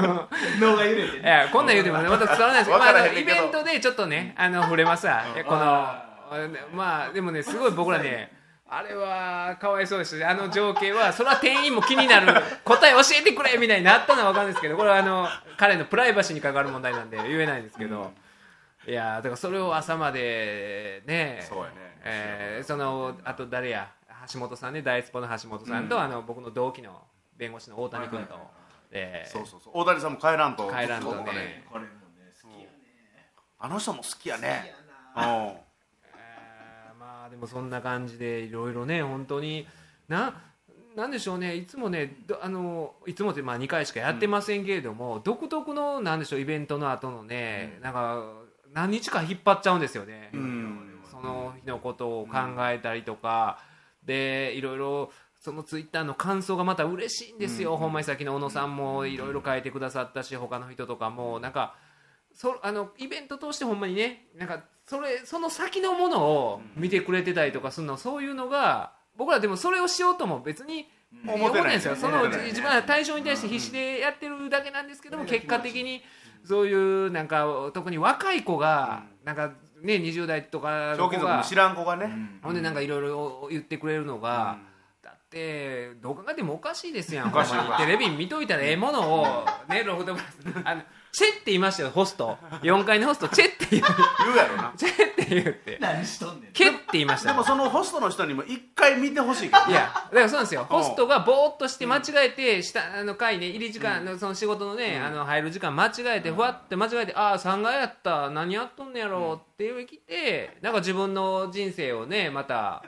[laughs] 脳が揺れていやこんなん言うてもね。また伝わらないですけど、わまあ、イベントでちょっとねあの触れますわ。このあまあでもねすごい僕らねあれはかわいそうでしたねあの情景はそれは店員も気になる。答え教えてくれみたいになったのは分かるんですけどこれはあの彼のプライバシーに関わる問題なんで言えないんですけど、いやだからそれを朝までねそうやねえーそのあと誰や？橋本さんね。大スポの橋本さんと、あの僕の同期の弁護士の大谷君と、えーそうそうそう。大谷さんも帰らんと。帰らんとね。ずっこれもね。好きやねあの人も好きやね。好きやな。うん。えーまあでもそんな感じでいろいろね本当に。ななんでしょうね。いつもねどあのいつもってまあ2回しかやってませんけれども、独特のなんでしょうイベントの後のね、なんか何日か引っ張っちゃうんですよね、うんその日のことを考えたりとか、でいろいろそのツイッターの感想がまた嬉しいんですよ、ほんまにさっきの小野さんもいろいろ書いてくださったし他の人とかも。なんかそあのイベント通してほんまにねなんかそれその先のものを見てくれてたりとかするのそういうのが僕らでもそれをしようとも別に思思ってない。ですよ。その自分は対象に対して必死でやってるだけなんですけども結果的にそういうなんか特に若い子がなんかね20代とかの子が。知らん子がね。うん。ほんでなんかいろいろ言ってくれるのが、だってどう考えてもおかしいですやん。テレビ見といたらええものをねロフトプラスあのチェって言いましたよホスト。4階のホストチェって言う。言うやろな。チェって言って。何しとんねん。ケって言いました。よでもそのホストの人にも一回見てほしいけどいやだからそうなんですよ。ホストがぼーっとして間違えて下あの階ね入り時間のその仕事のね、あの入る時間間違えてふわって間違えてああ3階やった何やっとんねやろって言うきてなんか自分の人生をねまた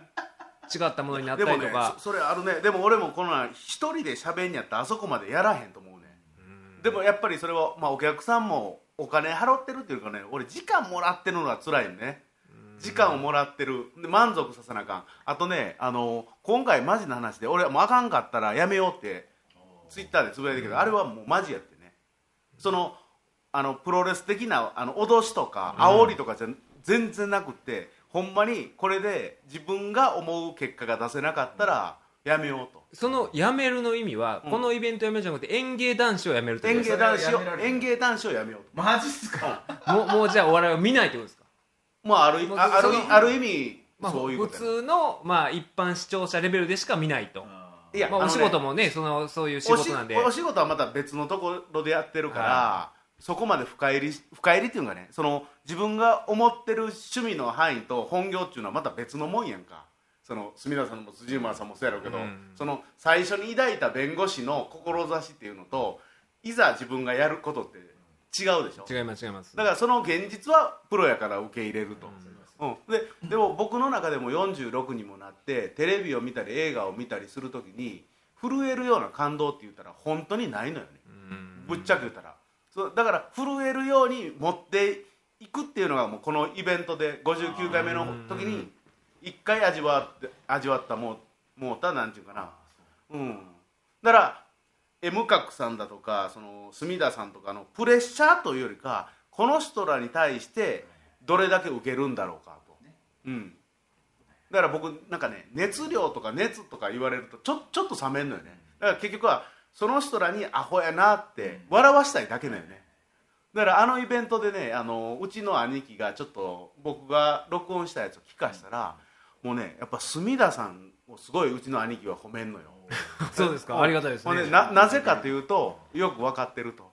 違ったものになったりとか。そそれあるね。でも俺もこの一人で喋んやったらあそこまでやらへんと思う。ねでもやっぱりそれは、まあ、お客さんもお金払ってるっていうかね俺時間もらってるのが辛いね。時間をもらってる。で満足させなあかん。あとねあの今回マジな話で俺もうあかんかったらやめようってツイッターでつぶやいてるけどあれはもうマジやってね。そのあのプロレス的なあの脅しとか煽りとかじゃ全然なくって、ほんまにこれで自分が思う結果が出せなかったらやめようと。その辞めるの意味は、うん。このイベントやめるじゃなくて演芸男子をやめるってこと演です芸男子をそれはやめられへん演芸男子をやめようと。マジっすか？もうもうじゃあお笑いを見ないってことですか、まああるもうああるある意味まあ、そういうこ普と通の、まあ、一般視聴者レベルでしか見ないと。あまあ、いやあのねお仕事もねそのそういう仕事なんで。お仕事はまた別のところでやってるから、はそこまで深入り深入りっていうかねその自分が思ってる趣味の範囲と本業っていうのはまた別のもんやんかその隅田さんも辻馬さんもそうやろうけど、うん。その最初に抱いた弁護士の志っていうのといざ自分がやることって違うでしょ？違います違います。だからその現実はプロやから受け入れると、うん。ででも僕の中でも46にもなってテレビを見たり映画を見たりするときに震えるような感動って言ったら本当にないのよね。うん。ぶっちゃけ言ったら。そうだから震えるように持っていくっていうのがもうこのイベントで59回目の時に一回味わって味わったもうもうたなんていうかな。う。ん。だから M 角さんだとかその隅田さんとかのプレッシャーというよりかこの人らに対してどれだけ受けるんだろうかと、うん、だから僕なんかね熱量とか熱とか言われるとちょちょっと冷めんのよね。だから結局はその人らにアホやなって笑わしたいだけだよね。だからあのイベントでねあのうちの兄貴がちょっと僕が録音したやつを聞かしたらもうねやっぱ隅田さんをすごいうちの兄貴は褒めんのよ。[laughs] そうですか。ありがたいですね。ほんでななぜかというとよく分かってると。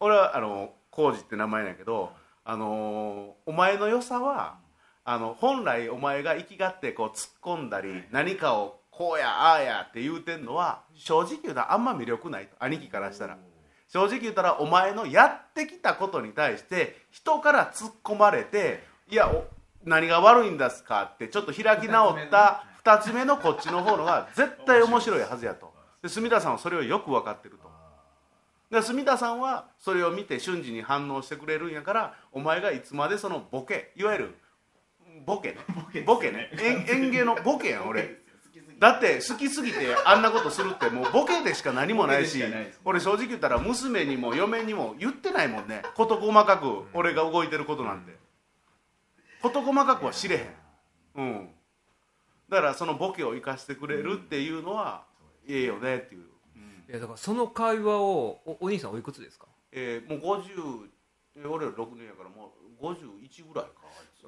俺はあの浩二って名前なんやけどあのお前の良さはあの本来お前が生きがってこう突っ込んだり何かをこうやああやって言うてんのは正直言うたらあんま魅力ないと。兄貴からしたら。正直言ったらお前のやってきたことに対して人から突っ込まれていやお何が悪いんですかってちょっと開き直った2つ目のこっちの方のが絶対面白いはずやと。で隅田さんはそれをよく分かってると。で隅田さんはそれを見て瞬時に反応してくれるんやからお前がいつまでそのボケいわゆるボケね。ボケね。演演芸のボケやん俺。だって好きすぎてあんなことするってもうボケでしか何もないし俺正直言ったら娘にも嫁にも言ってないもんね。事細かく俺が動いてることなんて事細かくは知れへん。うん。だからそのボケを生かしてくれるっていうのはええよねっていう、いやだからその会話をおお兄さんおいくつですか？えーもう50えー俺ら6年やからもう51ぐらいか。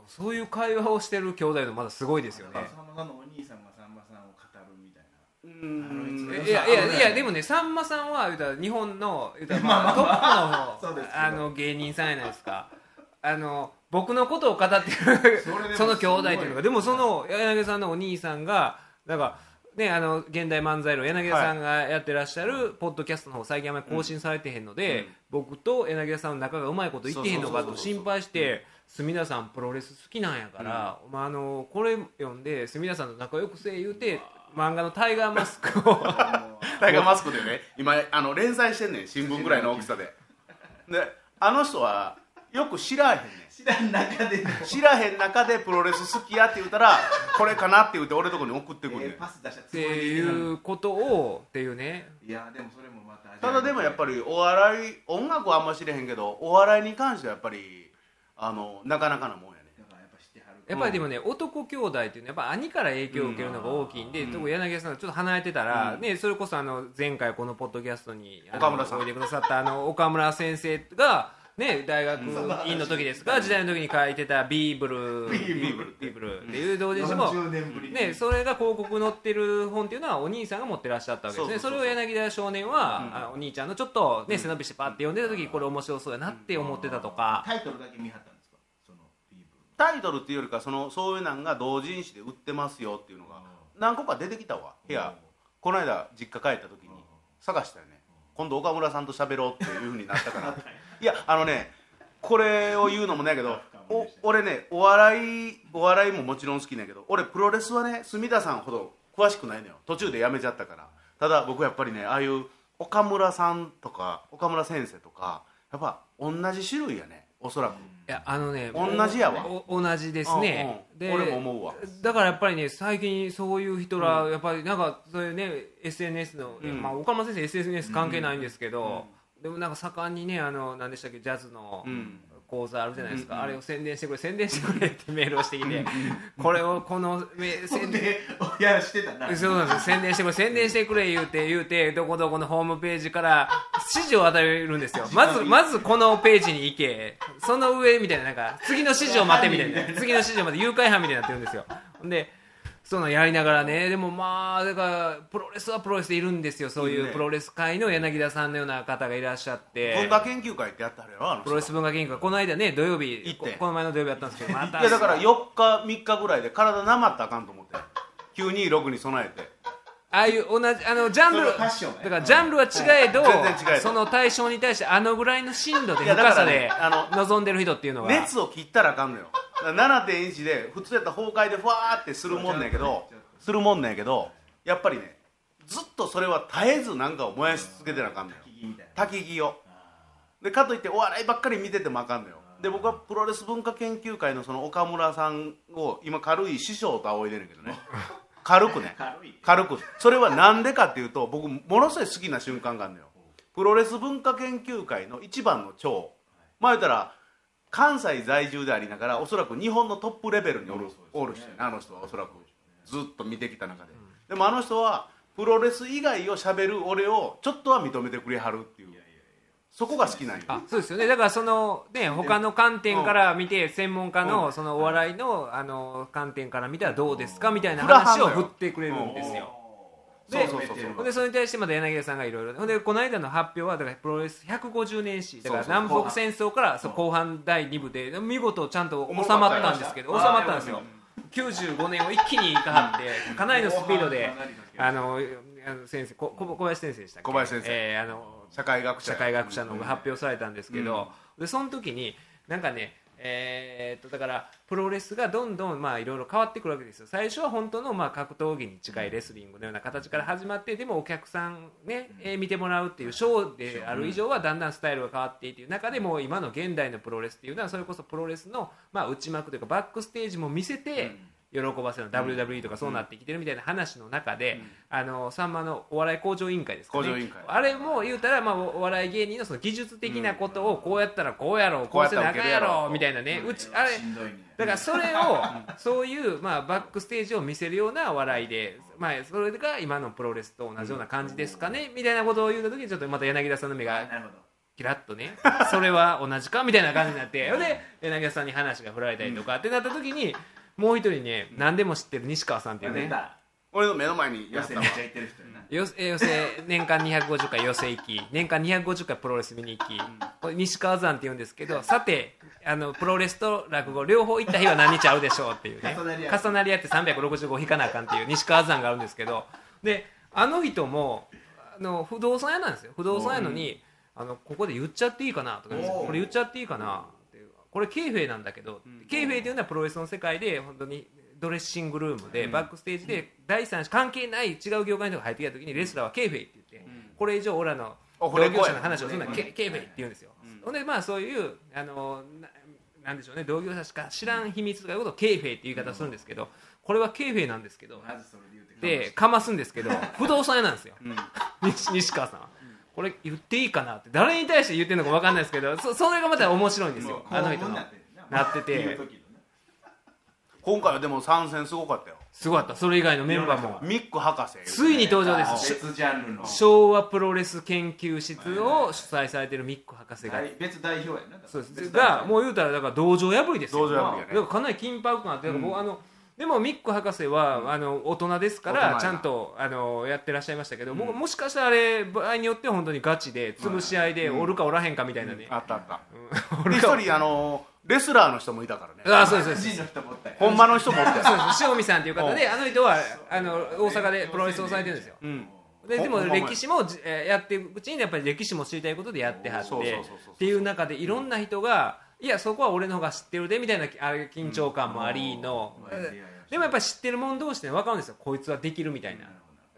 そういう会話をしてる兄弟のまだすごいですよね。さんまさんのお兄さんがさんまさんを語るみたいな。うん。いやいやいやでもねさんまさんは言うたら日本の言うたらまあトップ [laughs] そうですけど。のあの芸人さんやないですかあの僕のことを語ってる [laughs] その兄弟ってい。うのすごいが。でもその柳さんのお兄さんがなんかねあの現代漫才論柳さんがやってらっしゃるポッドキャストの方最近あんまり更新されてへんので、うん。僕と柳さんの仲がうまいこと言ってへんのかと心配して隅田さんプロレス好きなんやから、まあ、あのこれ読んで隅田さんと仲良くせえ言うて漫画のタイガーマスクを [laughs] タイガーマスクでね今あの連載してんねん新聞ぐらいの大きさで。であの人はよく知らへんねん。知らん中での。知らへん中でプロレス好きやって言うたらこれかなって言うて俺のとこに送ってくんねん。えーパス出したっていうことをっていうね。いやでもそれもまたただでもやっぱりお笑い音楽はあんま知れへんけどお笑いに関してはやっぱりあのなかなかなもんやねだからやっぱ知ってはる。やっぱりでもね、男兄弟っていうのはやっぱ兄から影響を受けるのが大きいんで、うん。特に柳さんがちょっと離れてたら、うん。ね、それこそあの前回このポッドキャストにあの岡村さん。おいでくださったあの岡村先生が、ね、大学院の時ですか、時代の時に書いてたビーブル。ビーブル。ビーブル。っていう同人誌も、40年ぶり。にね、それが広告載ってる本っていうのはお兄さんが持ってらっしゃったわけですね。そそうそうそう。そうれを柳田少年は、お兄ちゃんのちょっと、ね、背伸びしてパッて読んでた時これ面白そうやなって思ってたとか、タイトルだけ見はったんですか？そのビーブル。タイトルっていうよりかそのそういうなんが同人誌で売ってますよっていうのが何個か出てきたわ。部屋。この間実家帰った時に探したよね。今度岡村さんと喋ろうっていうふうになったから [laughs] いやあのねこれを言うのもないけどお俺ねお笑いお笑いももちろん好きなんやけど俺プロレスはね隅田さんほど詳しくないのよ。途中でやめちゃったから。ただ僕やっぱりねああいう岡村さんとか岡村先生とかやっぱ同じ種類やね。おそらく、いやあのね同じやわ。お同じですね、でうんうん。俺も思うわ。だからやっぱりね最近そういう人ら、やっぱりなんかそういうね SNS の、うん。まあ、岡村先生 SNS 関係ないんですけど、でもなんか盛んにねあの何でしたっけジャズのうん。講座あるじゃないですか、うんあれを宣伝してくれ宣伝してくれってメールをしてきて、これをこのめ宣伝でいやしてたな。そうなんですよ。宣伝してくれ宣伝してくれ言うて言うてどこどこのホームページから指示を与えるんですよ。まずまずこのページに行け。その上みたいななんか次の指示を待てみたいな。次の指示を待て誘拐犯みたいになってるんですよ。でそうなんやりながらね。でもまあだからプロレスはプロレスでいるんですよ。そういうね。プロレス界の柳田さんのような方がいらっしゃって。文化研究会ってやったはるやろプロレス文化研究会。この間ね土曜日ここの前の土曜日やったんですけどまた。いやだから4日3日ぐらいで体なまったらあかんと思って。926に備えて。ああいう同じあのジャンルね。だからジャンルは違えど、全然違えどその対象に対してあのぐらいの深度で深さであの望んでる人っていうのが熱を切ったらあかんのよ7.1で普通やったら崩壊でふわーってするもんなんやけどするもんなんやけどやっぱりねずっとそれは絶えずなんかを燃やし続けてなあかんのよ。焚き木を。でかといってお笑いばっかり見ててもあかんのよ。で僕はプロレス文化研究会のその岡村さんを今軽い師匠と仰いでるけどね。[laughs] 軽くね。な軽く。それはなんでかっていうと僕ものすごい好きな瞬間があるのよ。プロレス文化研究会の一番の長。まあ言ったら関西在住でありながらおそらく日本のトップレベルにおる,、おる人やね。あの人はおそらく。ずっと見てきた中で、でもあの人はプロレス以外をしゃべる俺をちょっとは認めてくれはるっていう。そこが好きなんよあそうですよね。だからそのね他の観点から見て専門家のそのお笑いのあの観点から見たらどうですかみたいな話を振ってくれるんですよでそうそうそうほんでそれに対してまた柳田さんがいろいろ。ほんでこの間の発表はだからプロレス150年史。だから南北戦争からそう後半第2部で見事ちゃんと収まったんですけど収まったんですよ。95年を一気にいかはってかなりのスピードであの先生こ小小林先生でしたっけ？小林先生。えーあの社会学者。社会学者のが発表されたんですけど、でその時になんかねえーっとだからプロレスがどんどんまあいろいろ変わってくるわけですよ。最初は本当のまあ格闘技に近いレスリングのような形から始まってでもお客さんね、えー見てもらうっていうショーである以上はだん。だんスタイルが変わっていっていう中でもう今の現代のプロレスっていうのはそれこそプロレスのまあ内幕というかバックステージも見せて、喜ばせる WWE とかそうなってきてるみたいな話の中で、あのさんまのお笑い向上委員会ですかね。向上委員会。あれも言うたら、まあ、お笑い芸人のその技術的なことをこうやったらこうやろうこうせなあかんやろうみたいなね。うちあれしんどいみたいだからそれをそういう、まあ、バックステージを見せるような笑いで、まあ、それが今のプロレスと同じような感じですかね。みたいなことを言うた時にちょっとまた柳田さんの目がななるほど。キラッとね。それは同じか？みたいな感じになって。で柳田さんに話が振られたりとかってなった時にもう一人ね何でも知ってる西川さんっていうね。俺の目の前にや寄せめっちゃ行ってる人やな寄せ年間250回寄せ行き年間250回プロレス見に行き、これ西川山って言うんですけどさてあのプロレスと落語両方行った日は何日あるでしょうっていうね。重なり合う。重なり合って365引かなあかんっていう西川山があるんですけど。であの人もあの不動産屋なんですよ。不動産屋のに、あのここで言っちゃっていいかなとかこれ言っちゃっていいかなこれケーフェイなんだけど、ケーフェイっていうのはプロレスの世界で本当にドレッシングルームで、バックステージで第三者関係ない違う業界の人が入ってきた時にレスラーはケーフェイって言って、これ以上俺らの同業者の話をするのはケケーフェイって言うんですよ、ほんでまあそういうあのななんでしょうね同業者しか知らん秘密とかいうことをケーフェイっていう言い方をするんですけどこれはケーフェイなんですけどでかますんですけど不動産屋なんですよ、西 [laughs] 西川さんは。これ言っていいかなって。誰に対して言ってるのか分かんないですけどそそれがまた面白いんですよ。あの人の。なってて。今回はでも参戦すごかったよ。すごかった。それ以外のメンバーも。ミック博士ついに登場です。別ジャンルの。昭和プロレス研究室を主催されてるミック博士が。大別代表やな。そうです。がもう言うたらだから道場破りですよ。道場破りやね。だかなり緊迫感あって、僕あのでもミック博士は、あの大人ですからちゃんとあのやってらっしゃいましたけど、ももしかしたらあれ場合によっては本当にガチで潰し合いでおるかおらへんかみたいなね、あったあった。で一人あのレスラーの人もいたからね。あそうですそうです。人の人もおったよほんまの人もおったよそうです。塩見さんっていう方であの人はあの大阪でプロレスをされてるんですよ。うん。ででも歴史もやっていくうちにやっぱり歴史も知りたいことでやってはってっていう中でいろんな人がいやそこは俺の方が知ってるでみたいなあれ緊張感もありの。うん。でもやっぱり知ってる者同士で分かるんですよ。こいつはできるみたいな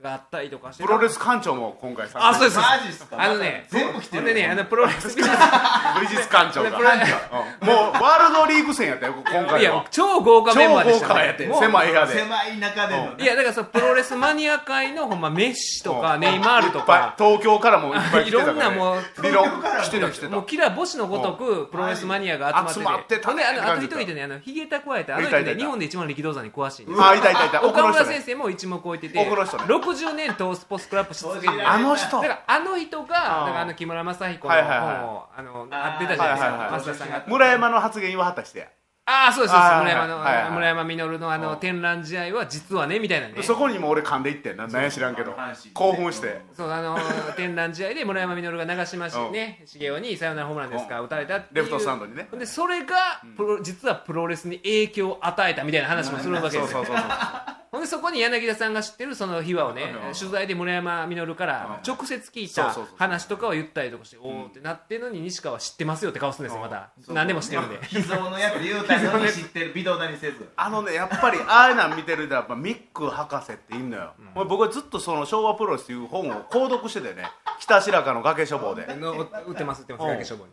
があったりとかしてプロレス館長も今回参あそうです。マジっすか？あのね全部来てるねあのプロレスブリジス館長が。プロレうん。もうワールドリーグ戦やったよ今スいや超豪華メンバーでした超豪華やってもう狭い部屋で。狭い中でのいやだからそのプロレスマニア界のほんまメッシとかうん。ネイマールとか。東京からもいっぱい来てたから、ね、いろんなもう理論東京から来てた来てたもうキラ星のごとくプロレスマニアが集集まってて。まってたねほんであのあと一人でねあのヒゲ蓄えてあの人ね日本で一番力道山に詳しいんですあいたいたい。た奥岡村先生も一目置いてて奥の人ね60年トースポスクラップし続けてるあの人。だからあの人がだからあの木村正彦のはいはいはい。本をあのあ出たじゃないですか増田さんが。村山の発言はったしてや。ああそうです村山の、はいはいはい。村山実のあのうん展覧試合は実はねみたいなね。そこにも俺噛んでいってんな。何や知らんけど。興奮して。そうあの展覧試合で村山実が長嶋しね茂雄にサヨナラホームランですか打たれたレフトスタンドにね。でそれがプロ実はプロレスに影響を与えたみたいな話もするわけですよ。そうそうそうそうほんでそこに柳田さんが知ってるその秘話をねうん取材で村山実から直接聞いた話とかを言ったりとかしておおってなってるのに西川は知ってますよって顔するんですよまた何でも知ってるんで。[laughs] 秘蔵のやつ言うたのに知ってる微動だにせず。あのねやっぱりああいうの見てるとやっぱミック博士っていんのよ、僕はずっとその昭和プロレスっていう本を購読しててね北白川の崖書房で。の売ってます売ってますうん。崖処方に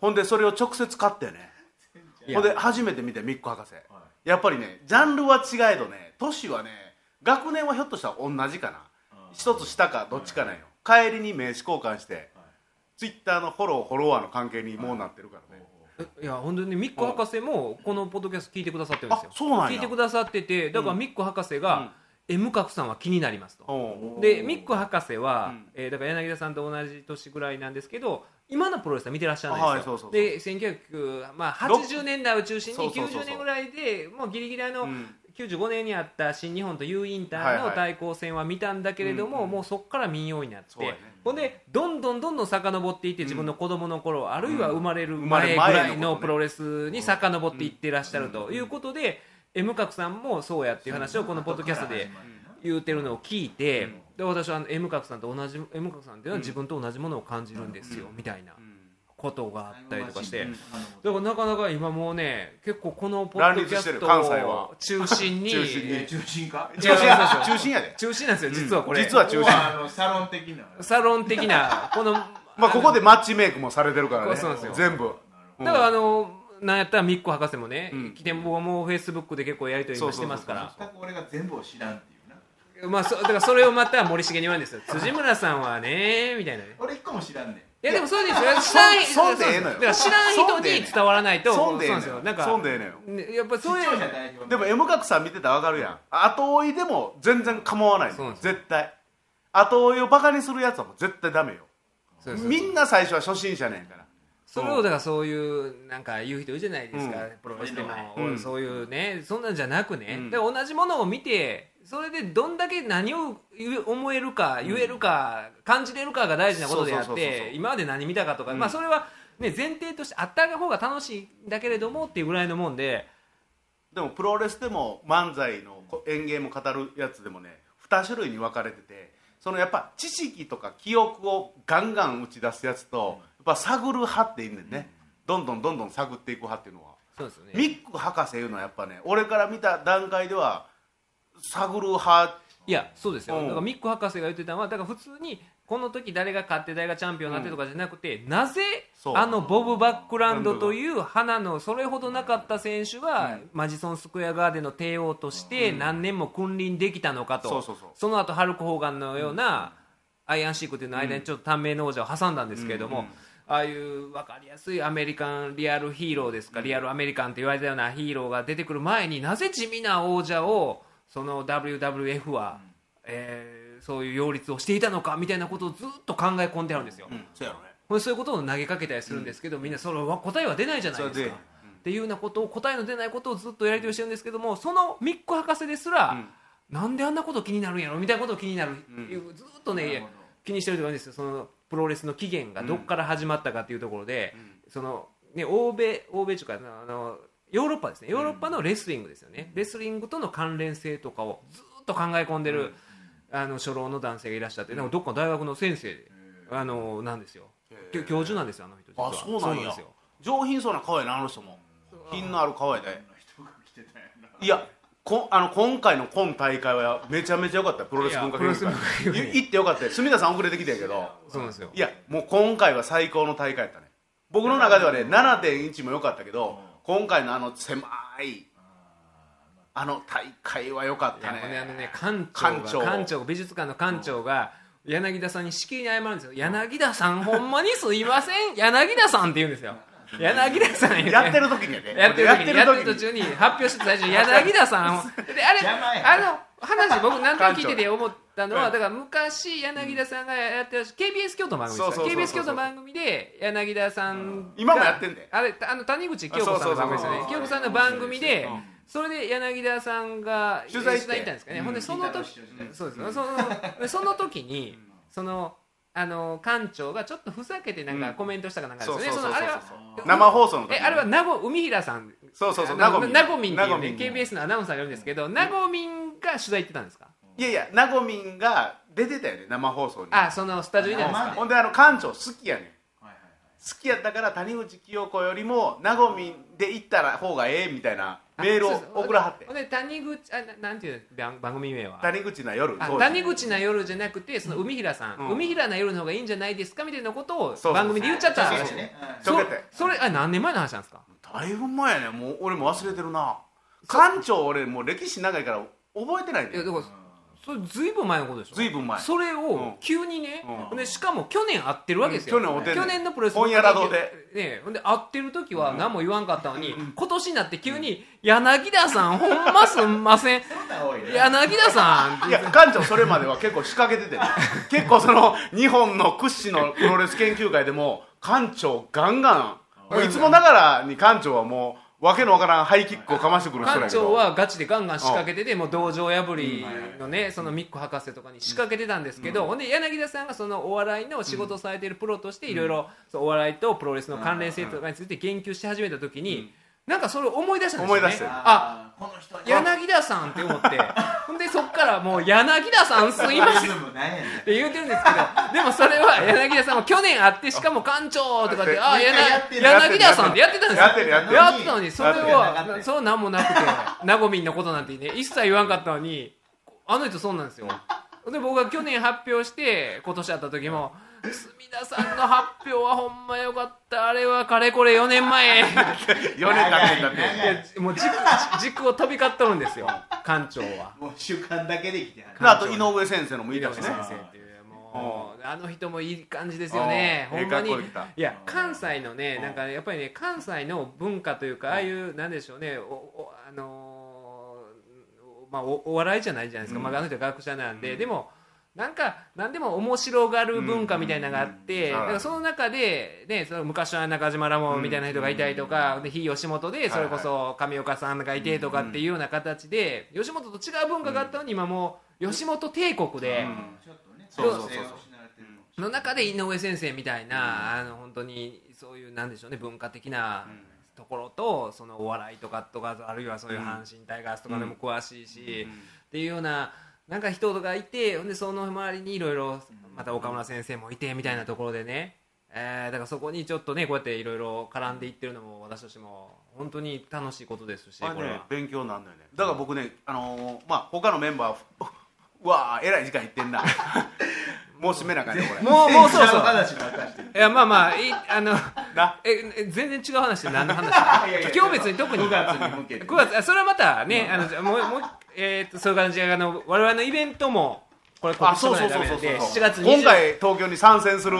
ほんでそれを直接買ってねほんで初めて見てミック博士やっぱりねジャンルは違えどね年はね学年はひょっとしたら同じかな。一つ下かどっちかなんよ。帰りに名刺交換してツイッターのフォローフォロワーの関係にもうなってるからね。えいや本当にねミック博士もこのポッドキャスト聞いてくださってるんですよ。あそうなんや。聞いてくださっててだからミック博士が M 角さんは気になりますと。おう。でミック博士は、うん。えーだから柳田さんと同じ年ぐらいなんですけど今のプロレスは見てらっしゃらないんですよ、はいそうそうそうで1980、まあ、80年代を中心にそうそうそうそう。90年ぐらいでもうギリギリあの、うん95年にあった新日本と U インターのはいはい。対抗戦は見たんだけれども、うんうん。もうそこから民謡になって、ほんでどんどんどんどん遡っていって自分の子供の頃、あるいは生まれる生まれ前ぐらいのプロレスに遡っていってらっしゃるということで、M 角さんもそうやっていう話をこのポッドキャストで言うてるのを聞いて、で私は M 角さんと同じ M 角さんっていうのは自分と同じものを感じるんですよ、みたいなことがあったりとかして、うんだからなかなか今もうね結構このポッドキャストを中心に。中心に。え中心か？違う違う違う中心やで中心なんですよ。実はこれ、実は中心。ここはあのサロン的な。サロン的なこの [laughs] まあここでマッチメイクもされてるからね。そうなんですよ。全部。だからあのなんやったらミッコ博士もね、うん。来て僕もフェイスブックで結構やり取りもしてますから。全く俺が全部を知らんっていうな。まあそだからそれをまた森重に言わんですよ。辻村さんはねみたいなね。俺一個も知らんねやでもそうですよ。[laughs] 知らんそんでええのよ。だから知らん人に伝わらないとそんでええのよそうなんですよ。なんかそんでええのよねやっぱそういうでも M 角さん見てたら分かるやん。後追いでも全然構わない。のそうなんですよ。絶対。後追いをバカにするやつはもう絶対ダメよ。みんな最初は初心者ねんからそれをだからそういうなんか言う人いるじゃないですか、うん。プロレスでも、うん。そういうねそんなんじゃなくね、うん。だから同じものを見てそれでどんだけ何を思えるか言えるか、感じれるかが大事なことであって今まで何見たかとか、うん。まあそれは、ね、前提としてあった方が楽しいんだけれどもっていうぐらいのもんで。でもプロレスでも漫才のこ演芸も語るやつでもね2種類に分かれててそのやっぱ知識とか記憶をガンガン打ち出すやつとやっぱ探る派っていんねんね、どんどんどんどん探っていく派っていうのは。そうですよね。ミック博士いうのはやっぱね俺から見た段階では探る派。いやそうですよ、うん。だからミック博士が言ってたのはだから普通にこの時誰が勝って誰がチャンピオンになってとかじゃなくて、なぜそう。あのボブ・バックランドという花のそれほどなかった選手が、マジソン・スクエア・ガーデンの帝王として何年も君臨できたのかと、そうそうそう。の後ハルク・ホーガンのような、アイアンシークというの間にちょっと短命の王者を挟んだんですけれども、うんうんああいう分かりやすいアメリカンリアルヒーローですか、リアルアメリカンって言われたようなヒーローが出てくる前になぜ地味な王者をその WWF は、えーそういう擁立をしていたのかみたいなことをずっと考え込んであるんですよ、うん。そうやろね。そういうことを投げかけたりするんですけど、みん。なそれは答えは出ないじゃないですか。っていうようなことを答えの出ないことをずっとやり取りしてるんですけどもそのミック博士ですら、うん。なんであんなこと気になるんやろみたいなことを気になる、ん。ずっとね気にしてるとかですよ。そのプロレスの起源がどこから始まったかっていうところで、そのね欧米欧米というかあのヨーロッパですね。ヨーロッパのレスリングですよね、レスリングとの関連性とかをずっと考え込んでる、あの初老の男性がいらっしゃって、なんかどっかの大学の先生で、あのなんですよ。教教授なんですよあの人実は。あそうなんや。ですよ。上品そうな顔やなあの人も。品のある顔やでいやこあの今回の今大会はめちゃめちゃ良かった。よプロレス文化協会。い行ってよかった。よ住田さん遅れてきてんけど。そうなんですよ。いやもう今回は最高の大会やったね。僕の中ではね7.1も良かったけど今回のあの狭いあの大会は良かったいやもうねあのねね館長館長。が館長美術館の館長が柳田さんにしきりに謝るんですよ。柳田さんほんまにすいません。柳田さんって言うんですよ柳田さんやってる時にやで。やってる時にやってるに。途中に発表してた。最初に柳田さんを。であれあの話僕何となく聞いてて思ったのはうん。だから昔柳田さんがやってらっしゃる KBS 京都の番組です KBS 京都の番組で柳田さんが今もやってんで。あれあの谷口京子さんの番組ですよね。京子さんの番組。でうん。それで柳田さんが取材行って。行ったんですかね、うんほん。でその時そうですよそのその時にそのあの館長がちょっとふざけてなんかコメントしたかなんかですよね、そのあれは生放送の時えあれは名護海平さん。そうそうそうななごみんなごみんっていうね KBS のアナウンサーがいるんですけどなごみんが取材行ってたんですか？いやいやなごみんが出てたよね生放送に。あそのスタジオにほんであの館長好きやねん。好きやったから谷口清子よりもなごみんで行ったら方がええみたいなメールを送らはって。谷口あななんていう番番組名は？谷口な夜。谷口な夜じゃなくてその海平さん、うん。海平な夜の方がいいんじゃないですか？みたいなことを番組で言っちゃったんですよ。そうね。そそれあ何年前の話なんですか？だいぶ前やね。もう俺も忘れてるな。館長俺もう歴史長いから覚えてないねいやだからそれずいぶん前のことでしょ？ずいぶん前。それうん。を急にね、うん。でしかも去年会ってるわけですよ、うん。去年ねん去年のプロレス本屋ら堂で。ねほんで会ってる時は何も言わんかったのに、今年になって急に「柳田さんほんますんません。柳田さん」いや館長それまでは結構仕掛けてて。ね [laughs] 結構その日本の屈指のプロレス研究会でも館長ガンガン。いつもながらに館長はもうわけのわからんハイキックをかましてくる人や館けど。長はガチでガンガン仕掛けててもう道場破りのねそのミック博士とかに仕掛けてたんですけど、ほんで柳田さんがそのお笑いの仕事をされているプロとしていろいろお笑いとプロレスの関連性とかについて言及し始めた時に、なんかそれを思い出したんですよね。思い出してる。あこの人に。柳田さんって思って。[laughs] ほんでそっからもう柳田さんすいません。って言うてるんですけどでもそれは柳田さんも去年会ってしかも館長とかって [laughs] あ柳田さんってやってたんですよ。やってるやってる。やってたのにそれはそうなんもなくてなごみんのことなんてね一切言わんかったのにあの人そうなんですよ。で僕が去年発表して今年会った時も隅田さんの発表はほんまよかった。あれはかれこれ4年前。[laughs] 4年経ってんだって。長いいやもう軸軸を飛び交っとるんですよ。館長は。もう習慣だけで生きてはる。であと井上先生のもいいだしね。井上先生っていう。もうあの人もいい感じですよね。うん。ほんまに。いや関西のねなんかやっぱりね関西の文化というかああいうなんでしょうねおおあのーまあおお笑いじゃないじゃないですか、まあ、あの人は学者なんで、でもなんか何でも面白がる文化みたいなのがあって、うんだからその中で、ね、その昔は中島ラモンみたいな人がいたりとか、で非吉本でそれこそ上岡さんがいてとかっていうような形で、吉本と違う文化があったのに今もう吉本帝国で、ちょっとねその中で井上先生みたいな、あの本当にそういうなんでしょうね文化的なところとそのお笑いとかとかあるいはそういう阪神タイガースとかでも詳しいし、っていうようななんか人がいてほんでその周りにいろいろまた岡村先生もいてみたいなところでね、えーだからそこにちょっとねこうやっていろいろ絡んでいってるのも私としても本当に楽しいことですしこれは。勉強になるのよね。だから僕ねあのーまあ他のメンバー [laughs] うわーえらい時間いってんな。[laughs] もう締めなあかんねこれ。もうもうそうそう。話いやまあまあいあのな？ええ全然違う話で何の話？[laughs] いやいや今日別に特に。9月に向けて。9月あそれはまたね、あのじゃあもうもうえー、とそういう感じであの我々のイベントもこれ告あ知しないとダメそうそうそう。そうなんで7月20今回東京に参戦する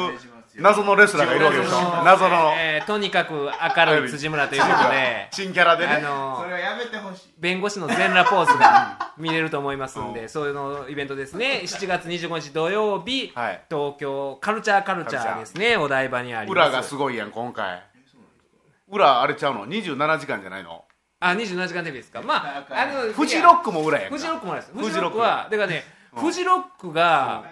謎のレスラーがいるわけでしょ。謎の。えーとにかく明るい辻村ということで [laughs] 新キャラでね。あのそれはやめてほしい。弁護士の全裸ポーズが見れると思いますんで、そういうのイベントですね。7月25日土曜日、はい。東京カルチャーカルチャーですね。お台場にあります。裏がすごいやん今回。裏あれちゃうの？27時間じゃないの？あ27時間テレビですか？まああのフジロックも裏やんかフジロックもありますフフジロックはだからねフジロックが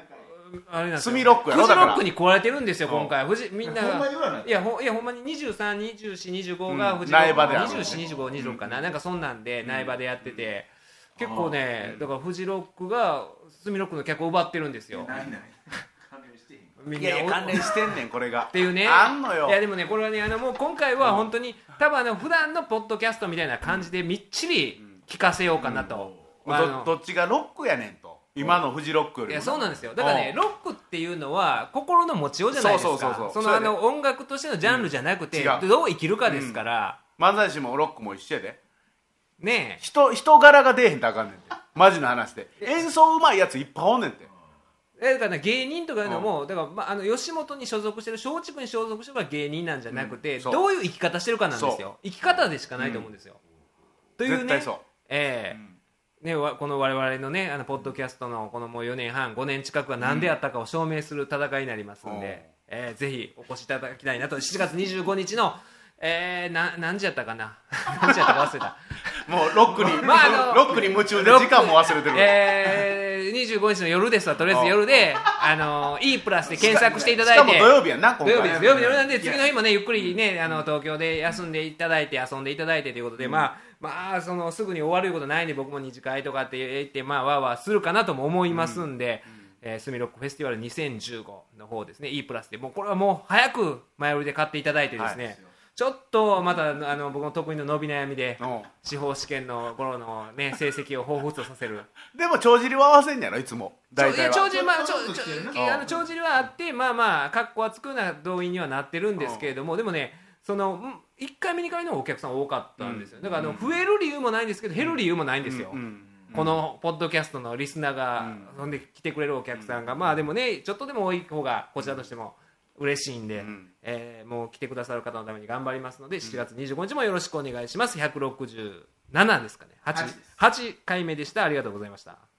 あれなんですよ。スミロックやろ？フジロックに来られてるんですようん。今回。フジみんない。やほいやほんまに232425がうん。フジロック。苗場である242526かな。なんかそんなんで苗場でやってて。結構ねだからフジロックがスミロックの客を奪ってるんですよ。ないないいやいやお関連してんねんこれが。っていうね。あんのよ。いやでもねこれはねあのもう今回は本当に多分あの普段のポッドキャストみたいな感じでみっちり聞かせようかなと、あのどどっちがロックやねんと。今のフジロックよりもいやそうなんですよ。だからねうん。ロックっていうのは心の持ちようじゃないですか。そうそうそうそう。そのあの音楽としてのジャンルじゃなくて、うん。どう生きるかですから、漫才師もロックも一緒やで。ね人人柄が出えへんとあかんねんて。マジな話で。演奏うまいやついっぱいおんねんて。えだからね芸人とかいうのも、だから、まあ、あの吉本に所属してる松竹に所属してる芸人なんじゃなくて、うん。どういう生き方してるかなんですそよ生き方でしかないと思うんですよ、というね。ええ。ね、わこの我々のねあのポッドキャストのこのもう4年半5年近くは何であったかを証明する戦いになりますんで、えーぜひお越しいただきたいなと。7月25日の、えー、な何時やったかな？[laughs] 何時やったか忘れた。[laughs] もうロックに、[laughs] まああのロックに夢中で時間も忘れてる、えー、25日の夜ですわ。とりあえず夜であの E プラスで検索していただいて。しかも土曜日やんな今回。土曜日です。土曜日の夜なんで次の日もねゆっくりねあの東京で休んでいただいて遊んでいただいてということで、まあまあそのすぐに終わることないんで僕も二次会とかって言ってまあわーわーするかなとも思いますんで、えースミロックフェスティバル2015の方ですね E プラスで。もうこれはもう早く前売りで買っていただいてですね、はいちょっとまたあの僕の得意の伸び悩みでう。ん司法試験の頃のね成績を彷彿とさせる。[laughs] でも帳尻は合わせんやろいつも。大体は。帳尻帳尻はあってまあまあ格好はつくな動員にはなってるんですけれどもでもねそのうん1回目2回目のお客さん多かったんですよ。だからあの増える理由もないんですけど減る理由もないんですよ、うん。このポッドキャストのリスナーが、そんで来てくれるお客さんが、まあでもねちょっとでも多い方がこちらとしても嬉しいんで、んえーもう来てくださる方のために頑張りますので7月25日もよろしくお願いします。167ですかね。8, 8です。8回目でした。ありがとうございました